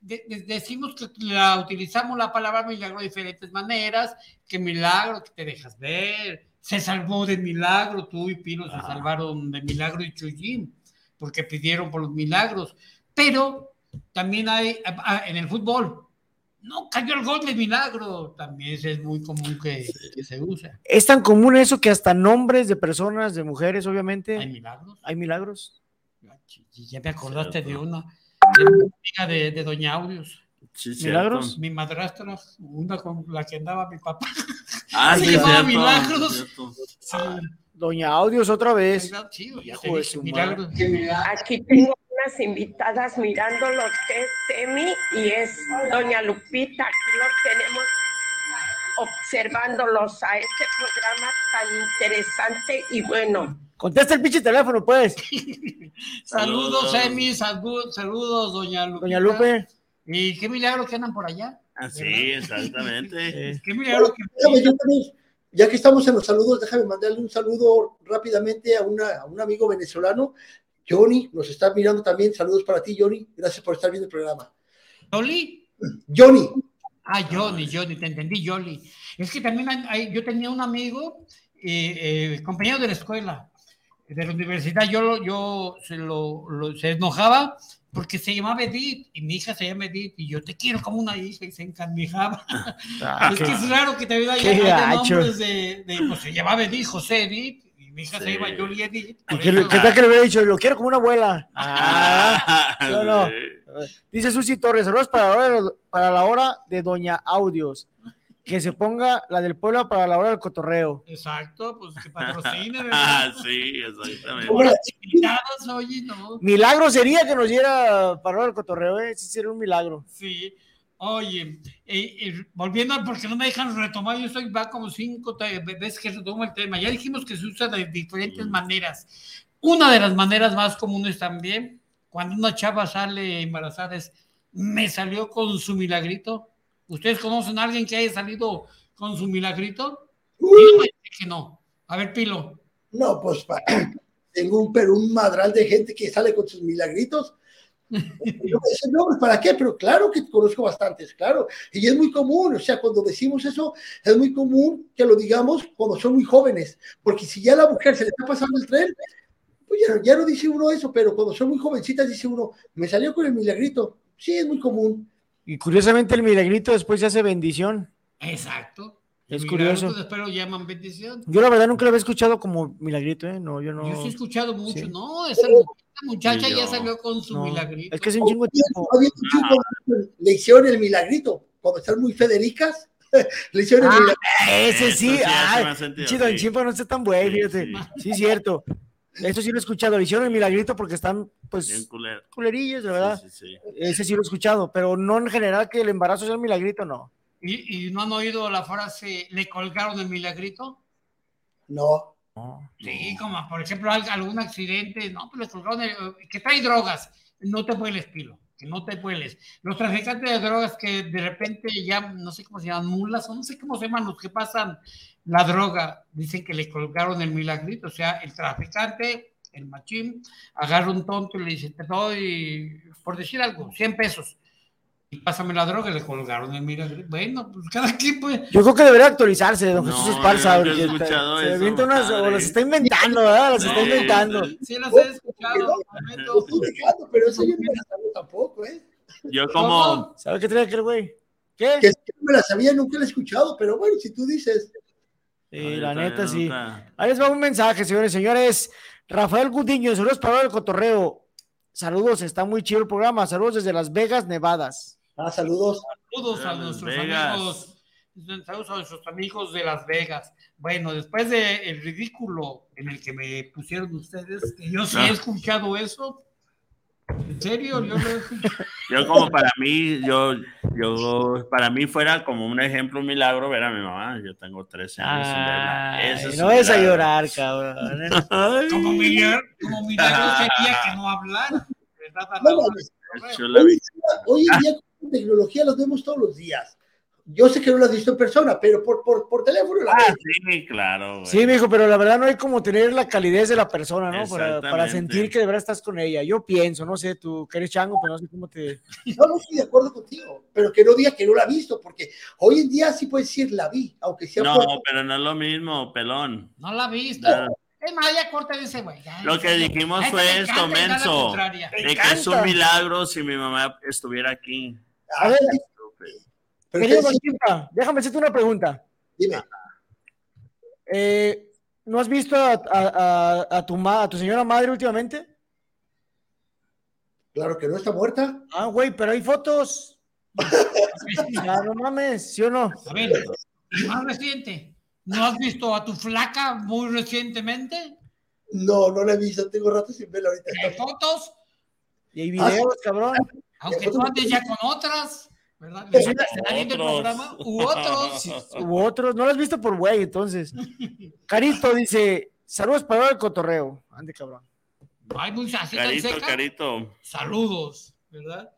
de- de- decimos que la utilizamos la palabra milagro de diferentes maneras, que milagro que te dejas ver, se salvó de milagro, tú y Pino se salvaron de milagro y Chuyín, porque pidieron por los milagros, pero también hay ah, ah, en el fútbol, no cayó el gol de milagro, también es muy común que, que se usa. Es tan común eso que hasta nombres de personas, de mujeres, obviamente, ¿Hay milagros? hay milagros. Ya me acordaste de una, de, una amiga de, de Doña Audios. Sí, ¿Milagros? cierto. Mi madrastra, una con la que andaba mi papá. Ah, Se sí, llamaba cierto, Milagros. cierto. Sí, Doña Audios otra vez. Sí, ya Hijo te dije, milagros. Aquí tengo unas invitadas mirando lo que es Emi y es Doña Lupita. Aquí los tenemos observándolos a este programa tan interesante y bueno. Contesta el pinche teléfono, pues. Saludos, Saludos. Emi, saludos, saludos, Doña Lupe. Doña Lupe. Y qué milagro que andan por allá. Ah, sí, exactamente. Qué milagro que. Déjame, yo también, ya que estamos en los saludos, déjame mandarle un saludo rápidamente a, una, a un amigo venezolano. Johnny nos está mirando también. Saludos para ti, Johnny. Gracias por estar viendo el programa. Oli, Johnny, Ah, Johnny, Johnny, te entendí, Jolly. Es que también hay- yo tenía un amigo, eh, eh, compañero de la escuela, de la universidad, yo, lo- yo se, lo, lo- se enojaba porque se llamaba Edith y mi hija se llama Edith y yo te quiero como una hija y se encandijaba. Ah, es qué- que es raro que también haya, nombres de, de, pues se llamaba Edith, José Edith mi hija se Sí. llama Jolie Edith. ¿Y por ¿Qué, eso- qué tal que le hubiera dicho? Lo quiero como una abuela. Ah, ¿sí o no? Dice Susi Torres, saludos para la, hora de, para la hora de Doña Audios. Que se ponga la del pueblo para la hora del cotorreo. Exacto, pues que patrocine, ¿verdad? Ah, sí, exactamente. Oye, no. Milagro sería que nos diera para la hora del cotorreo, ¿eh? Sí, sería un milagro. Sí. Oye, eh, eh, volviendo a porque no me dejan retomar, yo soy va como cinco veces que retomo el tema. Ya dijimos que se usa de diferentes maneras. Una de las maneras más comunes también, cuando una chava sale embarazada, es me salió con su milagrito. ¿Ustedes conocen a alguien que haya salido con su milagrito? Dígame que no. A ver, Pilo. No, pues tengo un, pero un madral de gente que sale con sus milagritos. No me dicen nombres, ¿para qué? Pero claro que conozco bastantes, claro. Y es muy común, o sea, cuando decimos eso, es muy común que lo digamos cuando son muy jóvenes, porque si ya a la mujer se le está pasando el tren, pues ya, no- ya no dice uno eso, pero cuando son muy jovencitas dice uno, me salió con el milagrito. Sí, es muy común. Y curiosamente el milagrito después se hace bendición. Exacto. Es curioso. Después lo llaman bendición. Yo la verdad nunca lo había escuchado como milagrito, ¿eh? No, yo no. Yo sí he escuchado mucho, Sí. no, esa, esa muchacha ya salió con su No, milagrito. Es que es un chingo de tiempo. Había un chico cuando le hicieron el milagrito, cuando están muy federicas, le hicieron el Ah, milagrito. ese sí, sí chido, en sí. Chimpa no está tan güey, fíjate. Sí, cierto. Eso sí lo he escuchado. Le hicieron el milagrito porque están, pues, culero. culerillos, de verdad. Sí, sí, sí. Ese sí lo he escuchado, pero no en general que el embarazo sea el milagrito, no. ¿Y, y no han oído la frase, le colgaron el milagrito? No. Sí, como por ejemplo al- algún accidente, no, pues le colgaron el, que trae drogas, no te vueles, Pilo, que no te vueles. Los traficantes de drogas que de repente ya, no sé cómo se llaman, mulas, o no sé cómo se llaman los que pasan la droga, dicen que le colgaron el milagrito, o sea, el traficante, el machín, agarra un tonto y le dice, te doy, por decir algo, 100 pesos. Y pásame la droga le colgaron el milagrito. Bueno, pues cada quien pues. Yo creo que debería actualizarse, don No, Jesús Esparza. yo porque escuchado se eso, unas, o las está inventando, ¿verdad? Las está inventando. Sí, las he escuchado. Pero eso yo no me la sabía tampoco, ¿eh? Yo como, ¿Sabe qué trae aquel güey? ¿Qué? Que sí, no me la sabía, nunca la he escuchado, pero bueno, si tú dices. Sí, la neta, no, sí. Ahí les va un mensaje, señores y señores. Rafael Gudiño, saludos para el cotorreo. Saludos, está muy chido el programa. Saludos desde Las Vegas, Nevadas. Ah, saludos. Saludos a nuestros Vegas. amigos. Saludos a nuestros amigos de Las Vegas. Bueno, después del ridículo en el que me pusieron ustedes, que yo sí he Ah. escuchado eso. ¿En serio? Yo lo he escuchado. yo como para mí, yo, yo, para mí fuera como un ejemplo, un milagro ver a mi mamá. Yo tengo 13 años. Ay, Ese es no vayas a llorar, cabrón. Ay. Como milagro, como milagro sería que no hablara. ¿verdad? A la No, hora mames. del correo. Chula Hoy, vi- en día- hoy en día con tecnología los vemos todos los días. Yo sé que no lo has visto en persona, pero por, por, por teléfono la Ah, sí, claro. güey. Sí, mijo, pero la verdad no hay como tener la calidez de la persona, ¿no? Para, para sentir que de verdad estás con ella. Yo pienso, no sé, tú que eres chango, pero no sé cómo te. No, no estoy de acuerdo contigo, pero que no diga que no la ha visto, porque hoy en día sí puedes decir la vi, aunque sea No, por... pero no es lo mismo, pelón. No la viste. No. Es más, ya corta ese güey. Lo que dijimos este fue esto, menso. De que es un milagro si mi mamá estuviera aquí. A ver, Pero querido déjame hacerte una pregunta. dime, Eh, ¿No has visto a, a- a- a tu ma- a tu señora madre últimamente? claro que no está muerta. Ah, güey, pero hay fotos. Ya, no mames, ¿sí o no? A ver, más reciente. ¿No has visto a tu flaca muy recientemente? No, no la he visto, tengo rato sin verla ahorita. ¿Hay fotos? Y hay videos, cabrón. Aunque tú andes ya con otras, ¿verdad? Sí, ¿Está viendo el otros. programa? U otros. Sí, Hubo otros, no lo has visto por güey, entonces. Carito dice: Saludos para el cotorreo. Ande, cabrón. Hay muchas así tan Carito, seca. carito. Saludos, ¿verdad?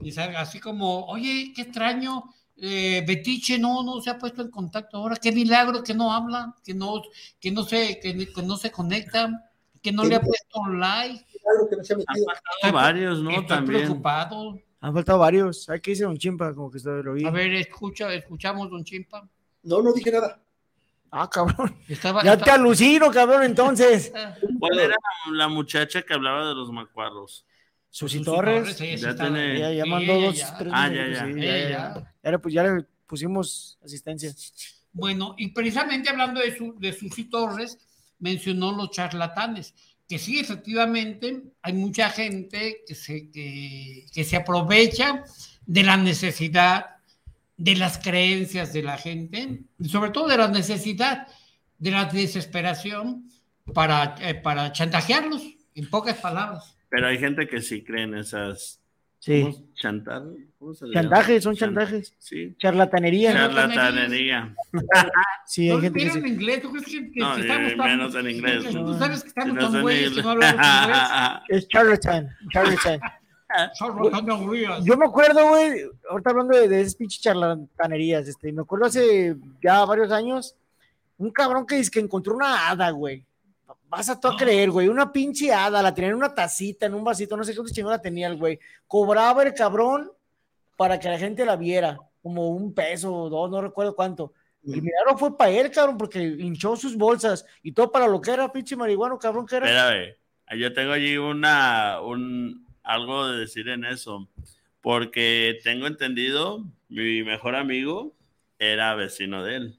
Y salga así como, oye, qué extraño, eh, Betiche no, no se ha puesto en contacto ahora, qué milagro que no habla, que no, que no se, que, que no se conecta, que no le ha puesto like. Claro que no se ha metido. Hay varios, ¿no? Estoy También. preocupado. Han faltado varios. ¿Sabes qué dice Don Chimpa? Como que está- lo vi. A ver, escucha, escuchamos, don Chimpa. No, no dije nada. Ah, cabrón. Estaba, Ya estaba- te alucino, cabrón, entonces. ¿Cuál era la muchacha que hablaba de los macuarros? Susi Susi Torres. Torres, sí, sí Ya tiene- Ya, mandó ella dos, ya. tres Ah, minutos, ya, ya. sí, ya, ya. ya. Ya le, pues, ya le pusimos asistencia. Bueno, y precisamente hablando de, su, de Susi Torres, mencionó los charlatanes, que sí, efectivamente, hay mucha gente que se, que, que se aprovecha de la necesidad, de las creencias de la gente, sobre todo de la necesidad, de la desesperación para, eh, para chantajearlos, en pocas palabras. Pero hay gente que sí cree en esas. Sí. ¿cómo? ¿Chantar? Chantajes, son Chan- chantajes. Sí. Charlatanería. Charlatanería. Sí, hay No gente que en inglés, ¿tú crees que, que- No, estamos tan- menos en inglés. Tú sabes que estamos Si no tan güeyes que no hablamos inglés. Es charlatan. Charlatan. Yo me acuerdo, güey, ahorita hablando de, de esas pinches charlatanerías, este, me acuerdo hace ya varios años, un cabrón que dice que encontró una hada, güey. Vas a todo a creer, güey, una pinche hada, la tenía en una tacita, en un vasito, no sé cuánto chingón la tenía el güey. Cobraba el cabrón para que la gente la viera, como un peso o dos, no recuerdo cuánto. El milagro fue para él, cabrón, porque hinchó sus bolsas y todo para lo que era, pinche marihuano, cabrón, que era. Espérame, yo tengo allí una, un, algo de decir en eso, porque tengo entendido, mi mejor amigo era vecino de él.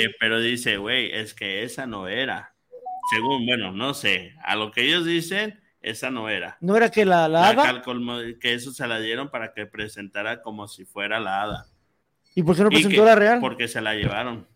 Eh, pero dice, güey, es que esa no era. Según, bueno, no sé, a lo que ellos dicen, esa no era. No era que la, la La hada. que eso se la dieron para que presentara como si fuera la hada. ¿Y por qué no presentó que- la real? Porque se la llevaron.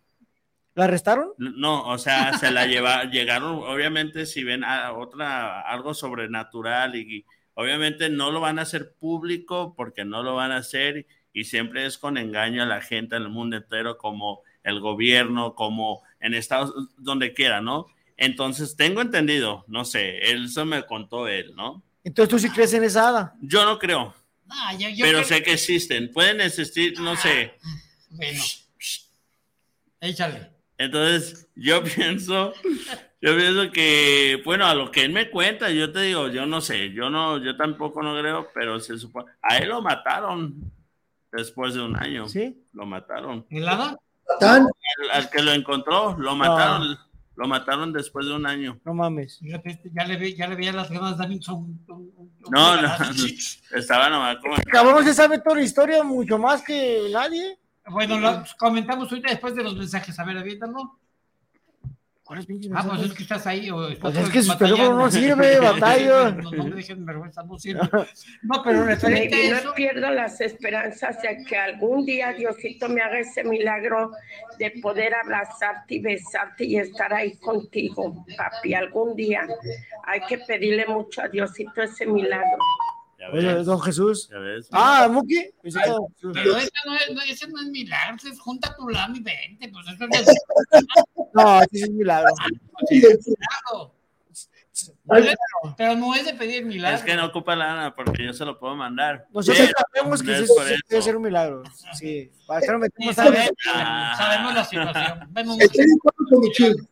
¿La arrestaron? No, o sea, se la lleva, llegaron, obviamente, si ven a otra, algo sobrenatural y, y obviamente no lo van a hacer público porque no lo van a hacer y siempre es con engaño a la gente en el mundo entero, como el gobierno, como en Estados, donde quiera, ¿no? Entonces, tengo entendido, no sé, eso me contó él, ¿no? Entonces tú sí crees en esa hada. Yo no creo, Ah, yo- yo pero creo- sé que existen, pueden existir, no sé. Bueno, échale. Entonces, yo pienso, yo pienso que, bueno, a lo que él me cuenta, yo te digo, yo no sé, yo no, yo tampoco no creo, pero se supone, a él lo mataron después de un año. ¿Sí? Lo mataron. ¿El hada? ¿Tan? Al, al que lo encontró, lo mataron, lo mataron después de un año. No mames. Fíjate, Ya le, ve, ya le veía las ganas de un- No, un- no, estaba nomás como... Cabrón, se sabe toda la historia mucho más que nadie. Bueno, lo comentamos ahorita después de los mensajes. A ver, aviéntalo. ¿Cuáles pinches Ah, pues es que estás ahí. O estás Pues es que su teléfono no sirve, batalla. No, no me dejen vergüenza, no sirve. No, pero referente a eso. no pierdo las esperanzas de que algún día Diosito me haga ese milagro de poder abrazarte y besarte y estar ahí contigo, papi. Algún día hay que pedirle mucho a Diosito ese milagro. Oye, ves, don Jesús. ya ves. Ah, Muki. Pero ese no es, no, ese no es milagro, es junta tu lana y vente. Pues eso es No, sí es un milagro. milagro. No es- Pero no es de pedir milagro. Es que no ocupa lana porque yo se lo puedo mandar. Nosotros sabemos que eso puede ser un milagro. Sí. Para que no Sí, metemos sabemos, Ah. sabemos la situación. Ven un- Estoy de acuerdo con Don Chuy.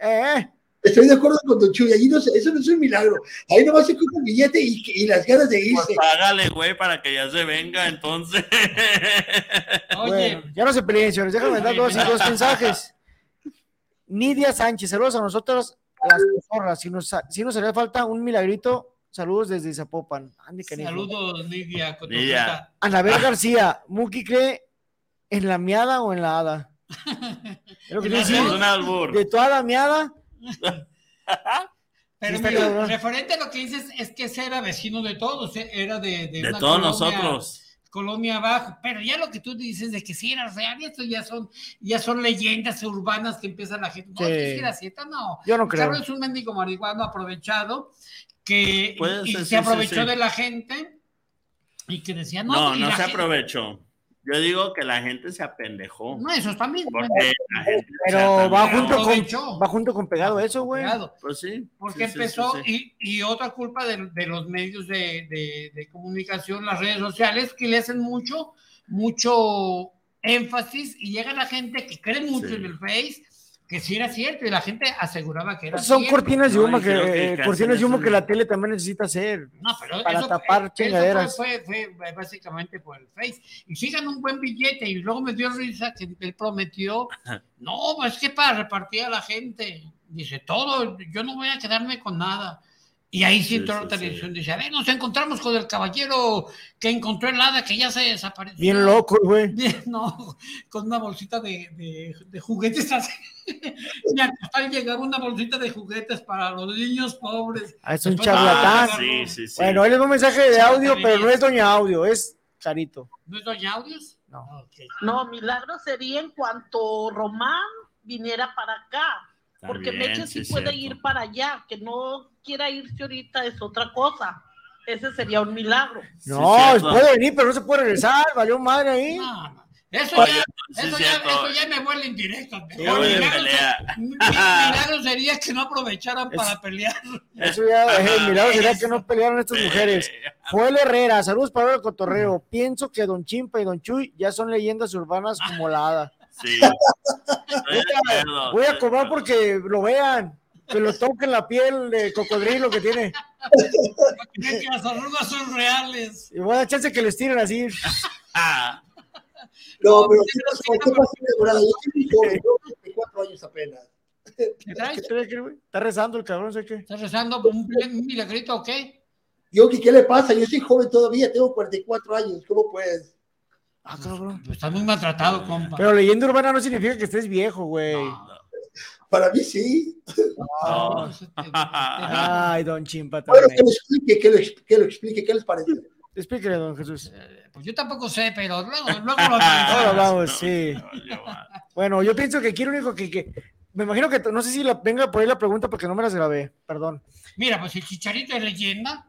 Eh, eh. Estoy de acuerdo con Don Chuy. Allí no, eso no es un milagro. Ahí nomás se coge el billete y, y las ganas de Pues irse. págale, güey, para que ya se venga, entonces. Oye, Bueno, ya no se peleen, señores. Déjame dar dos, dos mensajes. Nidia Sánchez, saludos a nosotros, las zorras. Si nos, si nos haría falta un milagrito, saludos desde Zapopan. Ande, canijo. saludos. Lidia. Cotorrita. Anabel García, ¿Muki cree en la miada o en la hada? Lo que es un albur. de toda la miada. Pero mira, referente a lo que dices, es que ese era vecino de todos, eh, era de, de, De una todos colonia- nosotros. Colonia abajo, pero ya lo que tú dices de que sí era real, esto ya son, ya son leyendas urbanas que empieza la gente. No, Sí. es que sí era cierto, no. Yo no creo. Carlos es un mendigo marihuano aprovechado que y ser, se sí, aprovechó sí. de la gente y que decía, no, No, no se gente- aprovechó. Yo digo que la gente se apendejó. No, eso también. Porque la gente se Pero va junto, con, va junto con pegado eso, güey. Pues sí. Porque sí, empezó, sí, sí. Y, y otra culpa de, de los medios de, de- de comunicación, las redes sociales, que le hacen mucho, mucho énfasis y llega la gente que cree mucho Sí. en el Face que sí era cierto y la gente aseguraba que era Son cierto. cortinas de No, humo y que, que eh, cortinas de no humo que la tele también necesita hacer. No, pero para eso- tapar chingaderas. Fue, fue, fue básicamente por el Face. Y sigan un buen billete. Y luego me dio risa que él prometió. No, es que para repartir a la gente. Dice, todo, yo no voy a quedarme con nada. Y ahí sí Sí, entró sí, la televisión. Dice, a ver, nos encontramos con el caballero que encontró el hada que ya se desapareció. Bien loco, güey. Bien, no, con una bolsita de, de, de juguetes así. Y al llegar una bolsita de juguetes para los niños pobres. Ah, es un Después- charlatán. Ah, Sí, sí, sí. Bueno, él es un mensaje de Sí, audio, pero no es Doña Audio, es Carito. ¿No es Doña Audios? No. Ok. No, milagro sería en cuanto Román viniera para acá. Porque bien, Meche sí, sí, puede cierto. ir para allá, que no quiera irse ahorita es otra cosa. Ese sería un milagro. No, cierto. puede venir, pero no se puede regresar, valió madre ahí. No. Eso Oye, ya, sí, eso, ya, eso ya me vuelve indirecto. Sí, Mejor milagro, mi- milagro sería que no aprovecharan para pelear. Eso ya, eh, el milagro sería que no pelearon estas mujeres. Joel Herrera, saludos para el cotorreo. Pienso que Don Chimpa y Don Chuy ya son leyendas urbanas como la hada. Sí. Voy a cobrar porque lo vean, que lo toquen la piel de cocodrilo que tiene. Que las arrugas son reales. Y voy a dar chance que les tiren así. No, pero 34 años apenas. Está rezando el cabrón, sé qué. ¿Estás rezando por un, milagrito o qué? Yo, ¿qué, ¿qué le pasa? Yo soy joven todavía, tengo 44 años, ¿cómo pues? Ah, cabrón. Pues estás muy maltratado, compa. Pero leyenda urbana no significa que estés viejo, güey. Para mí sí. No, Ay, don Chimpa Bueno, también. que lo explique, que lo, ex- que lo explique, ¿qué les parece? Explíquele, don Jesús. Pues yo tampoco sé, pero luego, luego lo Ahora vamos, sí. Bueno, yo pienso que aquí lo único que, que- me imagino que no sé si la, venga por ahí la pregunta porque no me las grabé, perdón. Mira, pues el chicharito es leyenda.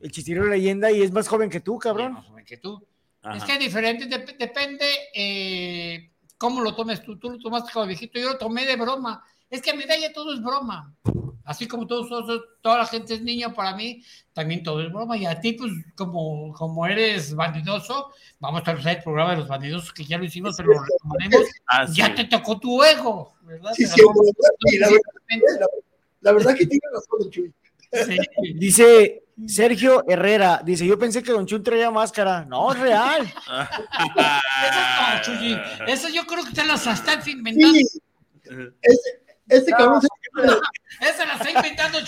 El chistero de leyenda y es más joven que tú, cabrón. Más joven que tú. Ajá. Es que es diferente, dep- depende eh, cómo lo tomes tú. Tú lo tomaste como viejito, yo lo tomé de broma. Es que a mi edad ya todo es broma. Así como todos, todos- toda la gente es niño, para mí también todo es broma. Y a ti, pues, como, como eres bandidoso, vamos a hacer el programa de los bandidosos, que ya lo hicimos, pero lo retomaremos. Ah, sí. Ya te tocó tu ego, ¿verdad? Sí, sí, no- sí, la, verdad, la, la verdad que tiene razón, Chuy. Sí. Dice Sergio Herrera, dice, yo pensé que Don Chun traía máscara. No, es real. Eso no, Chuyi. Eso yo creo que te las estás inventando. Sí, ese, ese cabrón se... Esa la está inventando.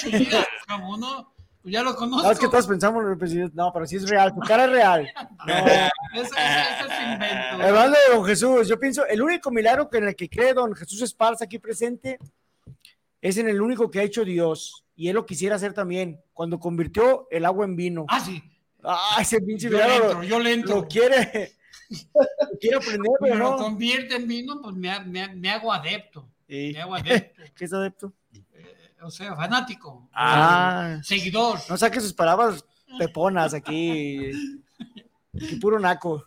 ¿Cómo no? Pues ya lo conozco. No, es que todos pensamos, pues, no, pero sí es real, tu cara es real. No. Eso, eso- eso es invento. Hablando de Don Jesús, yo pienso, el único milagro que en el que cree Don Jesús Esparza aquí presente es en el único que ha hecho Dios. Y él lo quisiera hacer también, cuando convirtió el agua en vino. Ah, sí. Ah, ese pinche Yo le milagro entro, yo le entro. lo quiere, lo quiere aprender, pero lo no. convierte en vino, pues me, me, me hago adepto. Sí. Me hago adepto. ¿Qué es adepto? O sea, fanático. Ah, Seguidor. no saque sus palabras peponas aquí. Aquí puro naco.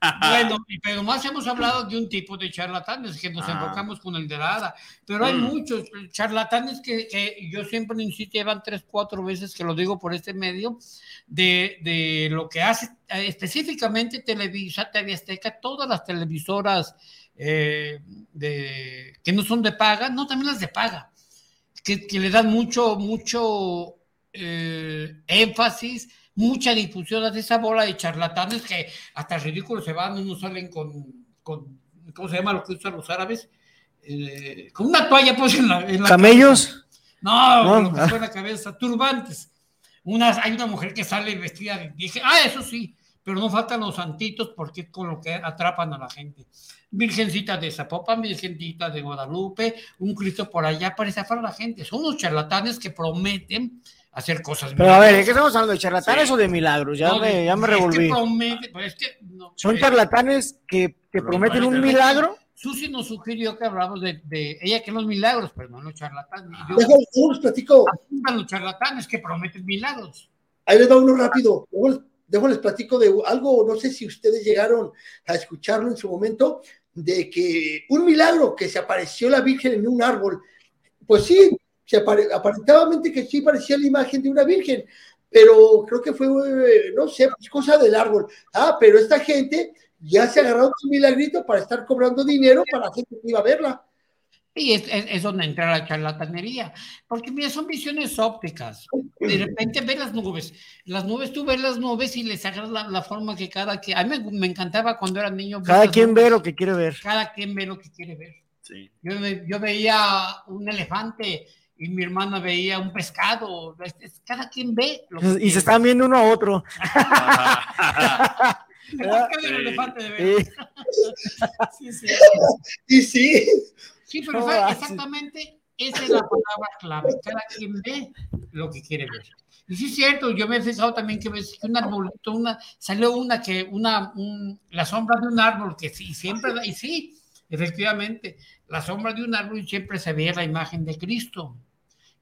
Bueno, pero más hemos hablado de un tipo de charlatanes que nos Ah. enfocamos con el de la hada, pero hay Mm. muchos charlatanes que, que yo siempre insisto, llevan tres, cuatro veces que lo digo por este medio, de, de lo que hace eh, específicamente Televisa, TV Azteca, todas las televisoras eh, de, que no son de paga, no, también las de paga, que, que le dan mucho, mucho eh, énfasis, mucha difusión a esa bola de charlatanes que hasta ridículos se van, unos salen con, con ¿cómo se llama lo que usan los árabes? Eh, con una toalla pues en la, en la ¿Camellos? cabeza. No, No. fue en la cabeza, turbantes. Unas, hay una mujer que sale vestida de, dije, ah, eso sí, pero no faltan los santitos porque es con lo que atrapan a la gente. Virgencita de Zapopan, Virgencita de Guadalupe, un Cristo por allá para estafar a la gente. Son unos charlatanes que prometen hacer cosas Pero a ver, ¿de qué estamos hablando? ¿De charlatanes Sí. o de milagros? Ya No, me, ya me es que revolví. promete- pues es que no, ¿Son eh, charlatanes que te prometen un milagro? Susi nos sugirió que hablamos de, de ella que los milagros, pero no los charlatanes. Y yo- Déjame, déjame les platico. los charlatanes que prometen milagros. Ahí les va uno rápido. Les, luego les platico de algo, no sé si ustedes llegaron a escucharlo en su momento, de que un milagro que se apareció la Virgen en un árbol. Pues sí, se apare- aparentemente que sí parecía la imagen de una Virgen, pero creo que fue, eh, no sé, pues cosa del árbol. Ah, pero esta gente ya se agarró un milagrito para estar cobrando dinero para la gente que iba a verla. Y es, es- es donde entra la charlatanería. Porque mira, son visiones ópticas. De repente ves las nubes. Las nubes, tú ves las nubes y les agarras la, la forma que cada quien. A mí me, me encantaba cuando era niño. Cada quien nubes. ve lo que quiere ver. Cada quien ve lo que quiere ver. Sí. Yo, yo veía un elefante y mi hermana veía un pescado. Es- es- Cada quien ve lo que Y se están viendo uno a otro. Y Sí. Sí, sí. Y sí. Sí, pero No exactamente esa es la palabra clave. Cada quien ve lo que quiere ver. Y sí es cierto, yo me he fijado también que ves que un arbolito, una, salió una que, una, un- la sombra de un árbol que sí, siempre, y sí, efectivamente, la sombra de un árbol siempre se veía la imagen de Cristo.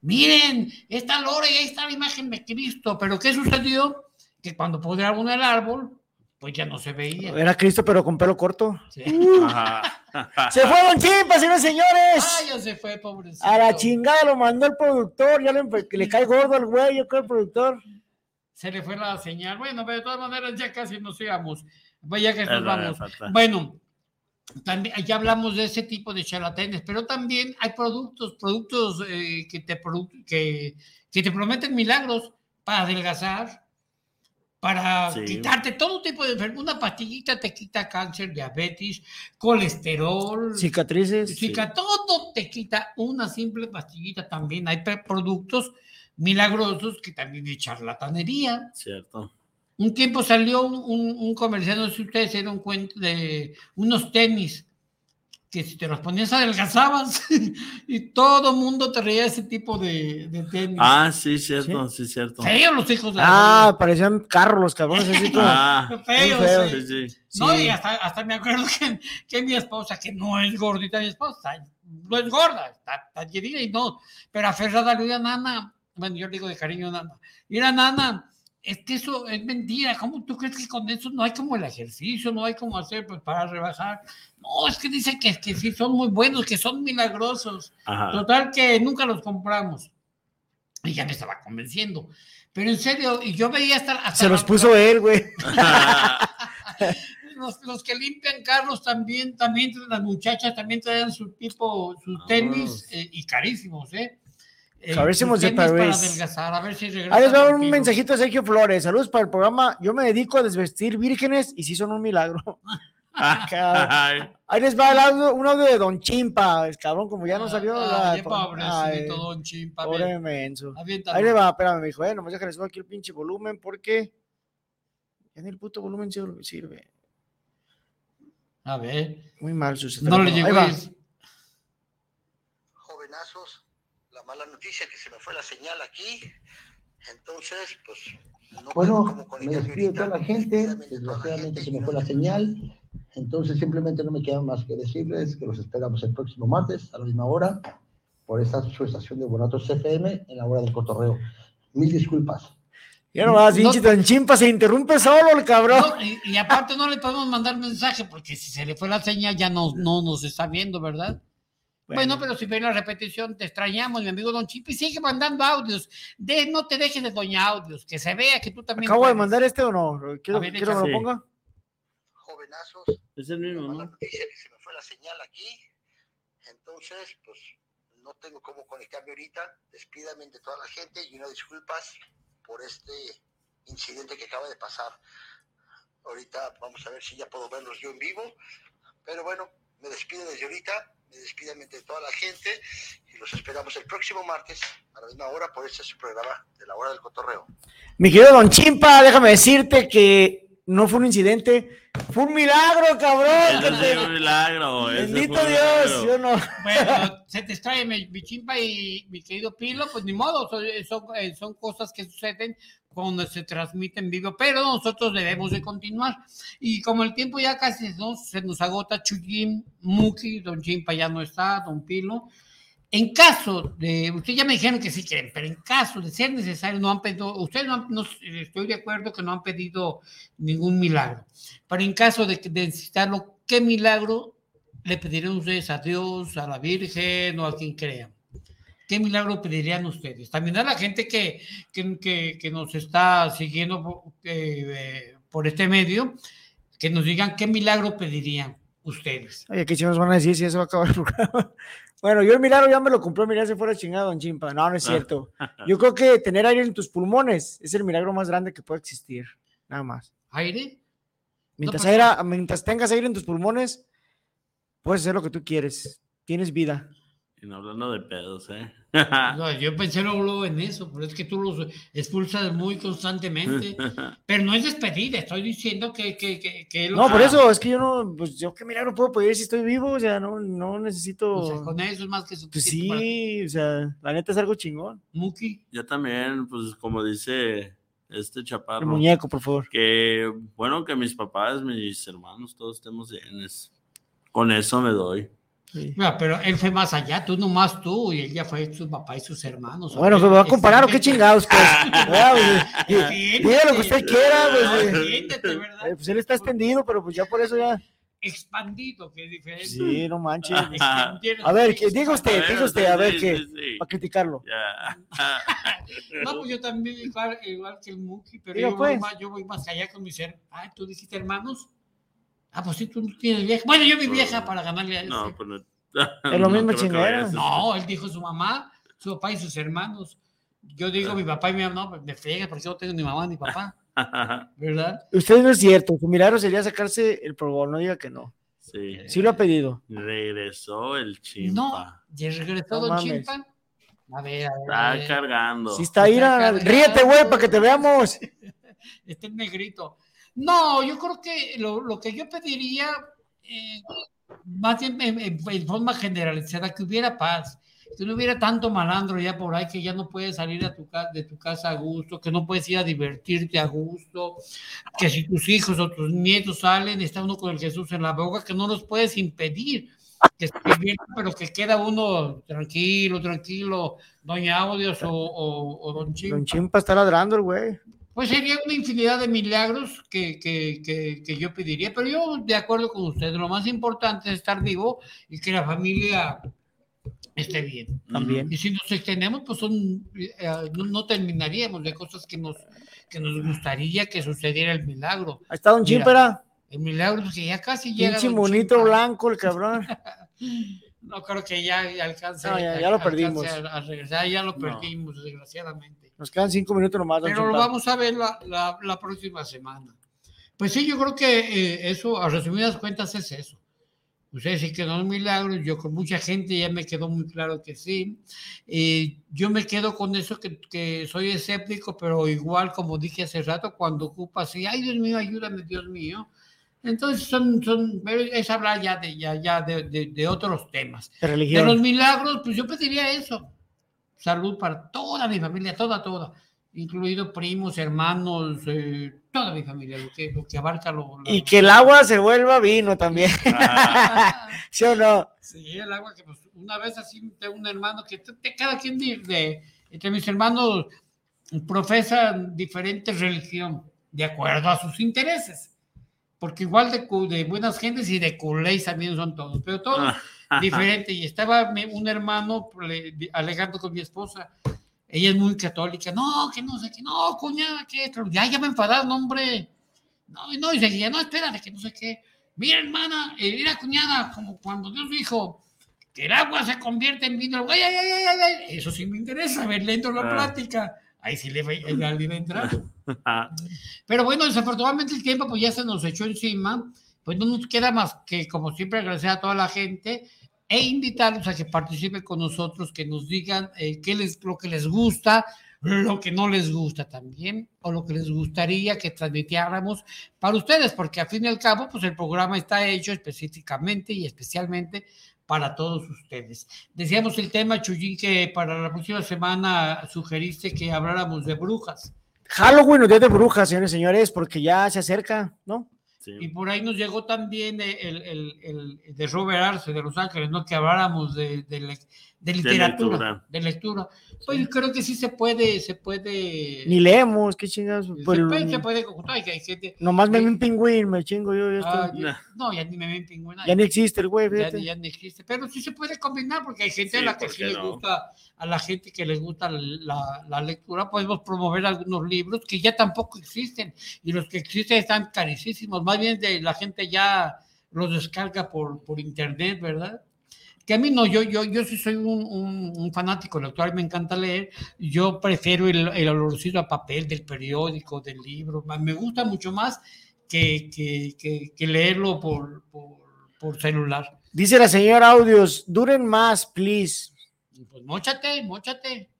Miren, está Lore, ahí está la imagen de Cristo, pero ¿qué sucedió? Que cuando podaron el árbol, pues ya no se veía. Era Cristo, pero con pelo corto. Sí. Se fue Don Chimpa, señores señores. Ah, ya se fue, pobrecito. A la chingada lo mandó el productor. Ya le, que le cae gordo al güey, yo creo el productor. se le fue la señal. Bueno, pero de todas maneras ya casi nos íbamos. Pues ya que nos vamos. Bueno, también, ya hablamos de ese tipo de charlatanes, pero también hay productos, productos eh, que, te, produ- que, que te prometen milagros para adelgazar, para Sí. quitarte todo tipo de enfermedad. Una pastillita te quita cáncer, diabetes, colesterol, Cicatrices. Chica, todo te quita una simple pastillita también. Hay productos milagrosos que también de charlatanería. Cierto. Un tiempo salió un, un- un comercial, no sé si ustedes se dieron cuenta de unos tenis que si te los ponías adelgazabas y todo mundo te reía ese tipo de, de tenis. Ah, sí, cierto, sí, cierto. Feos los hijos de Ah, parecían carros los cabrones. Así como, Ah, la- feos. sí. sí, sí. No, Sí. y hasta, hasta me acuerdo que, que mi esposa, que no es gordita, mi esposa, no es gorda, está, está llenita y no, pero aferrada a Nana, bueno, yo le digo de cariño Nana, mira Nana, es que eso es mentira, ¿cómo tú crees que con eso no hay como el ejercicio, no hay como hacer pues, para rebajar? No, es que dice que, que sí son muy buenos, que son milagrosos. Ajá. Total que nunca los compramos. Y ya me estaba convenciendo. Pero en serio, y yo veía hasta... hasta Se los la- puso él, güey. los, los que limpian carros también, también las muchachas también traen su tipo, sus tenis eh, y carísimos, ¿eh? Eh, de París. a ver si Ahí regresa. les va un mensajito de Sergio Flores. Saludos para el programa. Yo me dedico a desvestir vírgenes y sí son un milagro. Ay, Ahí les va el audio- un audio de Don Chimpa. El cabrón, como ya no salió. Ay, la- pobrecito, Ay, don Chimpa. a Pobre menso. Ahí le va, espérame, me dijo, eh, nomás déjale aquí el pinche volumen porque ya ni el puto volumen sirve. sirve. A ver. Muy mal su No le llegó. Ahí va. jovenazos, mala noticia que se me fue la señal aquí, entonces, pues, no Bueno, me despido de toda la gente. Desgraciadamente se me fue la señal. Entonces, simplemente no me queda más que decirles que los esperamos el próximo martes a la misma hora por esta su estación de Bonatos FM en la hora del cotorreo. Mil disculpas. Ya nomás, No- pinche Don Chimpa se interrumpe solo el cabrón. No, y, y aparte no le podemos mandar mensaje porque si se le fue la señal ya no, no nos está viendo, ¿verdad? Bueno, pero si ve la repetición, te extrañamos, mi amigo Don Chimpa, y sigue mandando audios. De, no te dejes de doña audios, que se vea que tú también. ¿Acabo de puedes. mandar este o no? ¿Quiero, ver, quiero que lo ponga? Jovenazos, es el mismo, ¿no? noticia que se me fue la señal aquí, entonces, pues, no tengo cómo conectarme ahorita. Despídame de toda la gente y una disculpas por este incidente que acaba de pasar. Ahorita vamos a ver si ya puedo verlos yo en vivo, pero bueno, me despido desde ahorita, me despido de toda la gente y los esperamos el próximo martes a la misma hora por este su programa de la hora del cotorreo. Mi querido Don Chimpa, déjame decirte que no fue un incidente, fue un milagro, cabrón. fue un milagro. Bendito fue un Dios, milagro. yo no. Bueno, se te extrae mi, mi chimpa y mi querido Pilo, pues ni modo, son, son, son cosas que suceden cuando se transmite en vivo, pero nosotros debemos de continuar. Y como el tiempo ya casi nos- se nos agota, Chuyín, Muki, Don Chimpa ya no está, Don Pilo. En caso de, ustedes ya me dijeron que sí quieren, pero en caso de ser necesario, no han pedido, ustedes no, no- estoy de acuerdo que no han pedido ningún milagro, pero en caso de, de necesitarlo, ¿qué milagro le pedirían ustedes a Dios, a la Virgen o a quien crean? ¿Qué milagro pedirían ustedes? También a la gente que, que, que- que nos está siguiendo por, eh, eh, por este medio, que nos digan qué milagro pedirían ustedes. Oye, ¿qué chicos van a decir si eso va a acabar el programa? Bueno, yo el milagro ya me lo compró, mira, se fuera chingado, don Chimpa. No, no es cierto. Yo creo que tener aire en tus pulmones es el milagro más grande que puede existir. Nada más. ¿Aire? Mientras, pues- aire- mientras tengas aire en tus pulmones, puedes hacer lo que tú quieres. Tienes vida. Y no hablando de pedos, ¿eh? No, yo pensé luego, en eso, pero es que tú los expulsas muy constantemente. Pero no es despedida, estoy diciendo que, que, que, que No, por eso es que yo no, pues yo qué milagro puedo pedir si estoy vivo, o sea, no, no necesito. O sea, con eso es más que Pues suficiente. para ti. sí, o sea, la neta es algo chingón. Muki. Yo también, pues como dice este chaparro. El muñeco, por favor. Que bueno que mis papás, mis hermanos, todos estemos bienes. Con eso me doy. Mira, pero él fue más allá, tú nomás tú, y él ya fue su papá y sus hermanos. Bueno, pues me va a comparar o qué chingados, pues. Pues, di- Diga lo que usted quiera, pues. eh. Eh, Pues él está extendido, pero pues ya por eso ya. Expandido, que es diferente. Sí, no manches. A ver, que diga usted, A ver, diga usted, a ver sí, qué, sí, para criticarlo. No, pues yo también igual, igual que el Muki, pero Diga, yo, voy pues. más, yo voy más allá con mis hermanos. Ah, tú dijiste hermanos. Ah, pues sí, tú no tienes vieja. Bueno, yo mi vieja para ganarle a ese. No, pues no. Es lo mismo chingadera. No, él dijo su mamá, su papá y sus hermanos. Yo digo mi papá y mi mamá, no, me frega porque yo no tengo ni mamá ni papá, ¿verdad? Usted no es cierto, su milagro sería sacarse el Pro Bowl, no diga que no. Sí. Sí lo ha pedido. Regresó el chimpa. No, ya regresó No Don mames. Chimpa. A ver, a ver. a Está ver. cargando. Sí está ahí, Está ríete, güey, para que te veamos. Este negrito. No, yo creo que lo, lo que yo pediría, eh, más bien en, en- en forma generalizada, que hubiera paz, que no hubiera tanto malandro ya por ahí, que ya no puedes salir a tu de tu casa a gusto, que no puedes ir a divertirte a gusto, que si tus hijos o tus nietos salen, está uno con el Jesús en la boca, que no los puedes impedir. Que pero que queda uno tranquilo, tranquilo, doña Audios o, o, o don Chimpa. Don Chimpa está ladrando el güey. Pues sería una infinidad de milagros que, que, que, que yo pediría, pero yo de acuerdo con usted, lo más importante es estar vivo y que la familia esté bien. También. Y si nos extendemos, pues son, eh, no, no terminaríamos de cosas que nos, que nos gustaría que sucediera el milagro. Ahí está Don Mira, Chimpa, era. El milagro es que ya casi llega. Monito Chimpa. blanco, el cabrón. No creo que ya alcance. No, ya- ya lo perdimos. A, a regresar, ya lo perdimos, desgraciadamente. Nos quedan cinco minutos nomás, Don Pero lo vamos a ver la, la- la próxima semana. Pues sí, yo creo que eh, eso, a resumidas cuentas, es eso. Ustedes sí que no es milagro, yo con mucha gente ya me quedó muy claro que sí. Eh, yo me quedo con eso que, que soy escéptico, pero igual, como dije hace rato, cuando ocupa así, ay Dios mío, ayúdame, Dios mío. Entonces son, son es hablar ya de, ya, ya de, de- de otros temas. De De religión. los milagros, pues yo pediría eso. Salud para toda mi familia, toda, toda. Incluido primos, hermanos, eh, toda mi familia, lo que, lo que abarca lo... lo- Y que el agua se vuelva vino también. ¿Sí o no? Sí, el agua que pues, una vez así tengo un hermano que te- te- cada quien de, de- entre mis hermanos profesan diferente religión de acuerdo a sus intereses. Porque igual de, de buenas gentes y de culés también son todos, pero todos diferentes. Y estaba un hermano le- alegando con mi esposa. Ella es muy católica. No, que no sé qué. No, cuñada, que esto. Ya, ya me enfadaron, hombre. No, y no, y seguía. No, espérate, que no sé qué. Mira, hermana, eh, mira, cuñada, como cuando Dios dijo que el agua se convierte en vino. Ay, ay, ay, ay. Eso sí me interesa, ver lento la Ah. plática. Ahí sí le va, a entrar. Pero bueno, desafortunadamente el tiempo pues ya se nos echó encima, pues no nos queda más que como siempre agradecer a toda la gente e invitarlos a que participen con nosotros, que nos digan eh, qué les, lo que les gusta, lo que no les gusta también, o lo que les gustaría que transmitiéramos para ustedes, porque al fin y al cabo, pues el programa está hecho específicamente y especialmente para todos ustedes. Decíamos el tema, Chuyín, que para la próxima semana sugeriste que habláramos de brujas. Halloween o Día de Brujas, señores señores, porque ya se acerca, ¿no? Y por ahí nos llegó también el, el- el- el de Robert Arce de Los Ángeles, ¿no? Que habláramos de, de de literatura, de lectura. lectura. Pues yo creo que sí se puede, se puede. Ni leemos, qué chingados. se, Pues, puede se puede que hay gente. nomás me un pingüín, me chingo yo. ya Ah, estoy- ya- no, ya ni me ven pingüina. Ya ni existe el güey, ya, ya ni existe. Pero sí se puede combinar porque hay gente Sí, a la que ¿por sí qué le no? gusta, a la gente que les gusta la, la lectura, podemos promover algunos libros que ya tampoco existen y los que existen están carísimos. Más bien de, la gente ya los descarga por, por internet, ¿verdad? que a mí no, yo, yo, yo sí soy un, un, un fanático lector, me encanta leer, yo prefiero el, el olorcito a papel del periódico, del libro, me gusta mucho más que, que, que, que leerlo por, por, por celular. Dice la señora Audios, duren más, please. Pues mochate, mochate.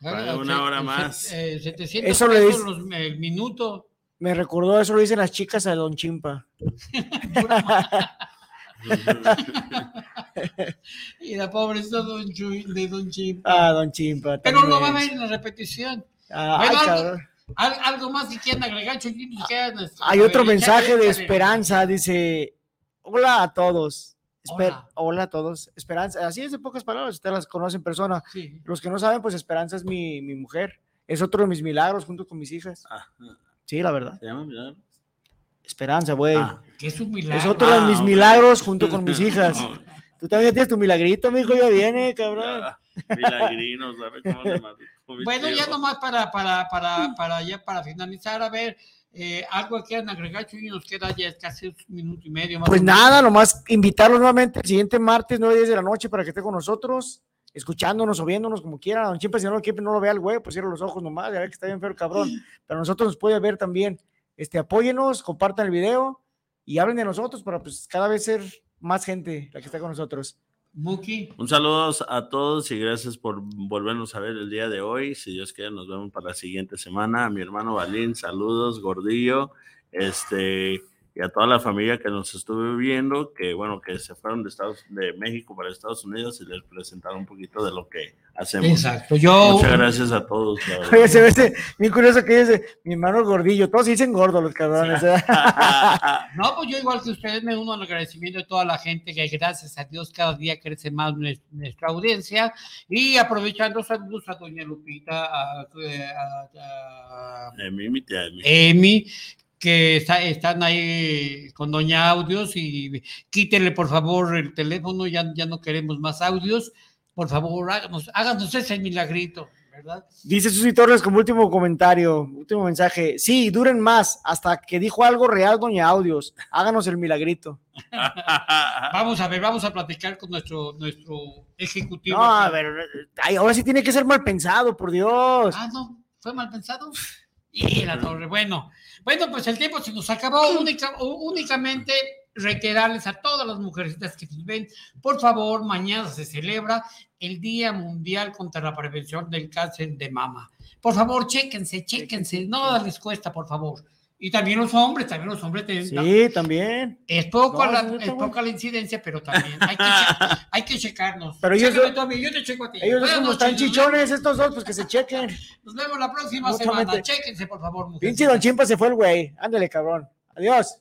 Para una hora más. Eh, 700 Eso le pesos dice- los- el minuto. Me recordó, eso lo dicen las chicas a Don Chimpa. Y la pobrecita don Chuy- de Don Chimpa. Ah, Don Chimpa. Pero lo va a ver en la repetición. Ah, ay, algo, cabrón. al- algo más que quieran agregar, que hagan, este, Hay otro ver, mensaje de esperanza, dice, hola a todos. Esper- Hola. hola. a todos. Esperanza, así es de pocas palabras, ustedes las conocen en persona. Sí. Los que no saben, pues Esperanza es mi, mi mujer. Es otro de mis milagros junto con mis hijas. Sí, la verdad. ¿Se llama milagro? Esperanza, güey. Ah. Es un milagro. Es otro de Ah, mis milagros junto con mis hijas. Tú también tienes tu milagrito, mi hijo, ya viene, cabrón. Milagrinos, ¿sabes cómo se llama? Bueno, ya nomás para, para, para, para, ya para finalizar, a ver, eh, algo que quieran agregar, Chuy, nos queda ya casi un minuto y medio más. Pues nada, nomás invitarlos nuevamente el siguiente martes, 9 10 de la noche, para que esté con nosotros, escuchándonos o viéndonos como quiera. Don Chimpa, si no lo quiere, no lo vea el güey, pues cierra los ojos nomás, ya ve que está bien feo el cabrón. Pero nosotros nos puede ver también. Este, apóyenos, compartan el video y hablen de nosotros para pues cada vez ser más gente la que está con nosotros. Muki. Un saludo a todos y gracias por volvernos a ver el día de hoy. Si Dios quiere, nos vemos para la siguiente semana. A mi hermano Balín, saludos, Gordillo, este, y a toda la familia que nos estuve viendo, que bueno, que se fueron de Estados, de México para Estados Unidos y les presentaron un poquito de lo que hacemos. Exacto, yo- Muchas gracias a todos. Oye, se ve ese- bien curioso que dice mi hermano gordillo, todos dicen gordo los cabrones. ¿eh? No, pues yo igual que ustedes me uno al agradecimiento de toda la gente que gracias a Dios cada día crece más nues- nuestra audiencia y aprovechando saludos a doña Lupita, a, a- a- Eh, tía, mi- Emi, que está- están ahí con Doña Audios y quítenle por favor el teléfono, ya, ya no queremos más audios. Por favor, háganos, háganos ese milagrito, ¿verdad? Dice Susi Torres como último comentario, último mensaje. Sí, duren más, hasta que dijo algo real, doña Audios. Háganos el milagrito. Vamos a ver, vamos a platicar con nuestro, nuestro ejecutivo. No, aquí. a ver, ay, ahora sí tiene que ser mal pensado, por Dios. Ah, no, fue mal pensado. Y la torre, bueno. Bueno, pues el tiempo se nos acabó. Única- únicamente reiterarles a todas las mujercitas que nos ven, por favor, mañana se celebra el Día Mundial contra la Prevención del Cáncer de Mama. Por favor, chéquense, chéquense, no les cuesta, por favor. Y también los hombres, también los hombres Sí, también. Es poco, No, la, es bueno. poca la incidencia, pero también hay que, hay que checarnos. Pero ellos- yo te checo a ti. Ellos Buenas como noches, están vemos. chichones estos dos, pues que se chequen. Nos vemos la próxima semana. Chéquense, por favor. Pinche Don Chimpa se fue el güey. Ándale, cabrón. Adiós.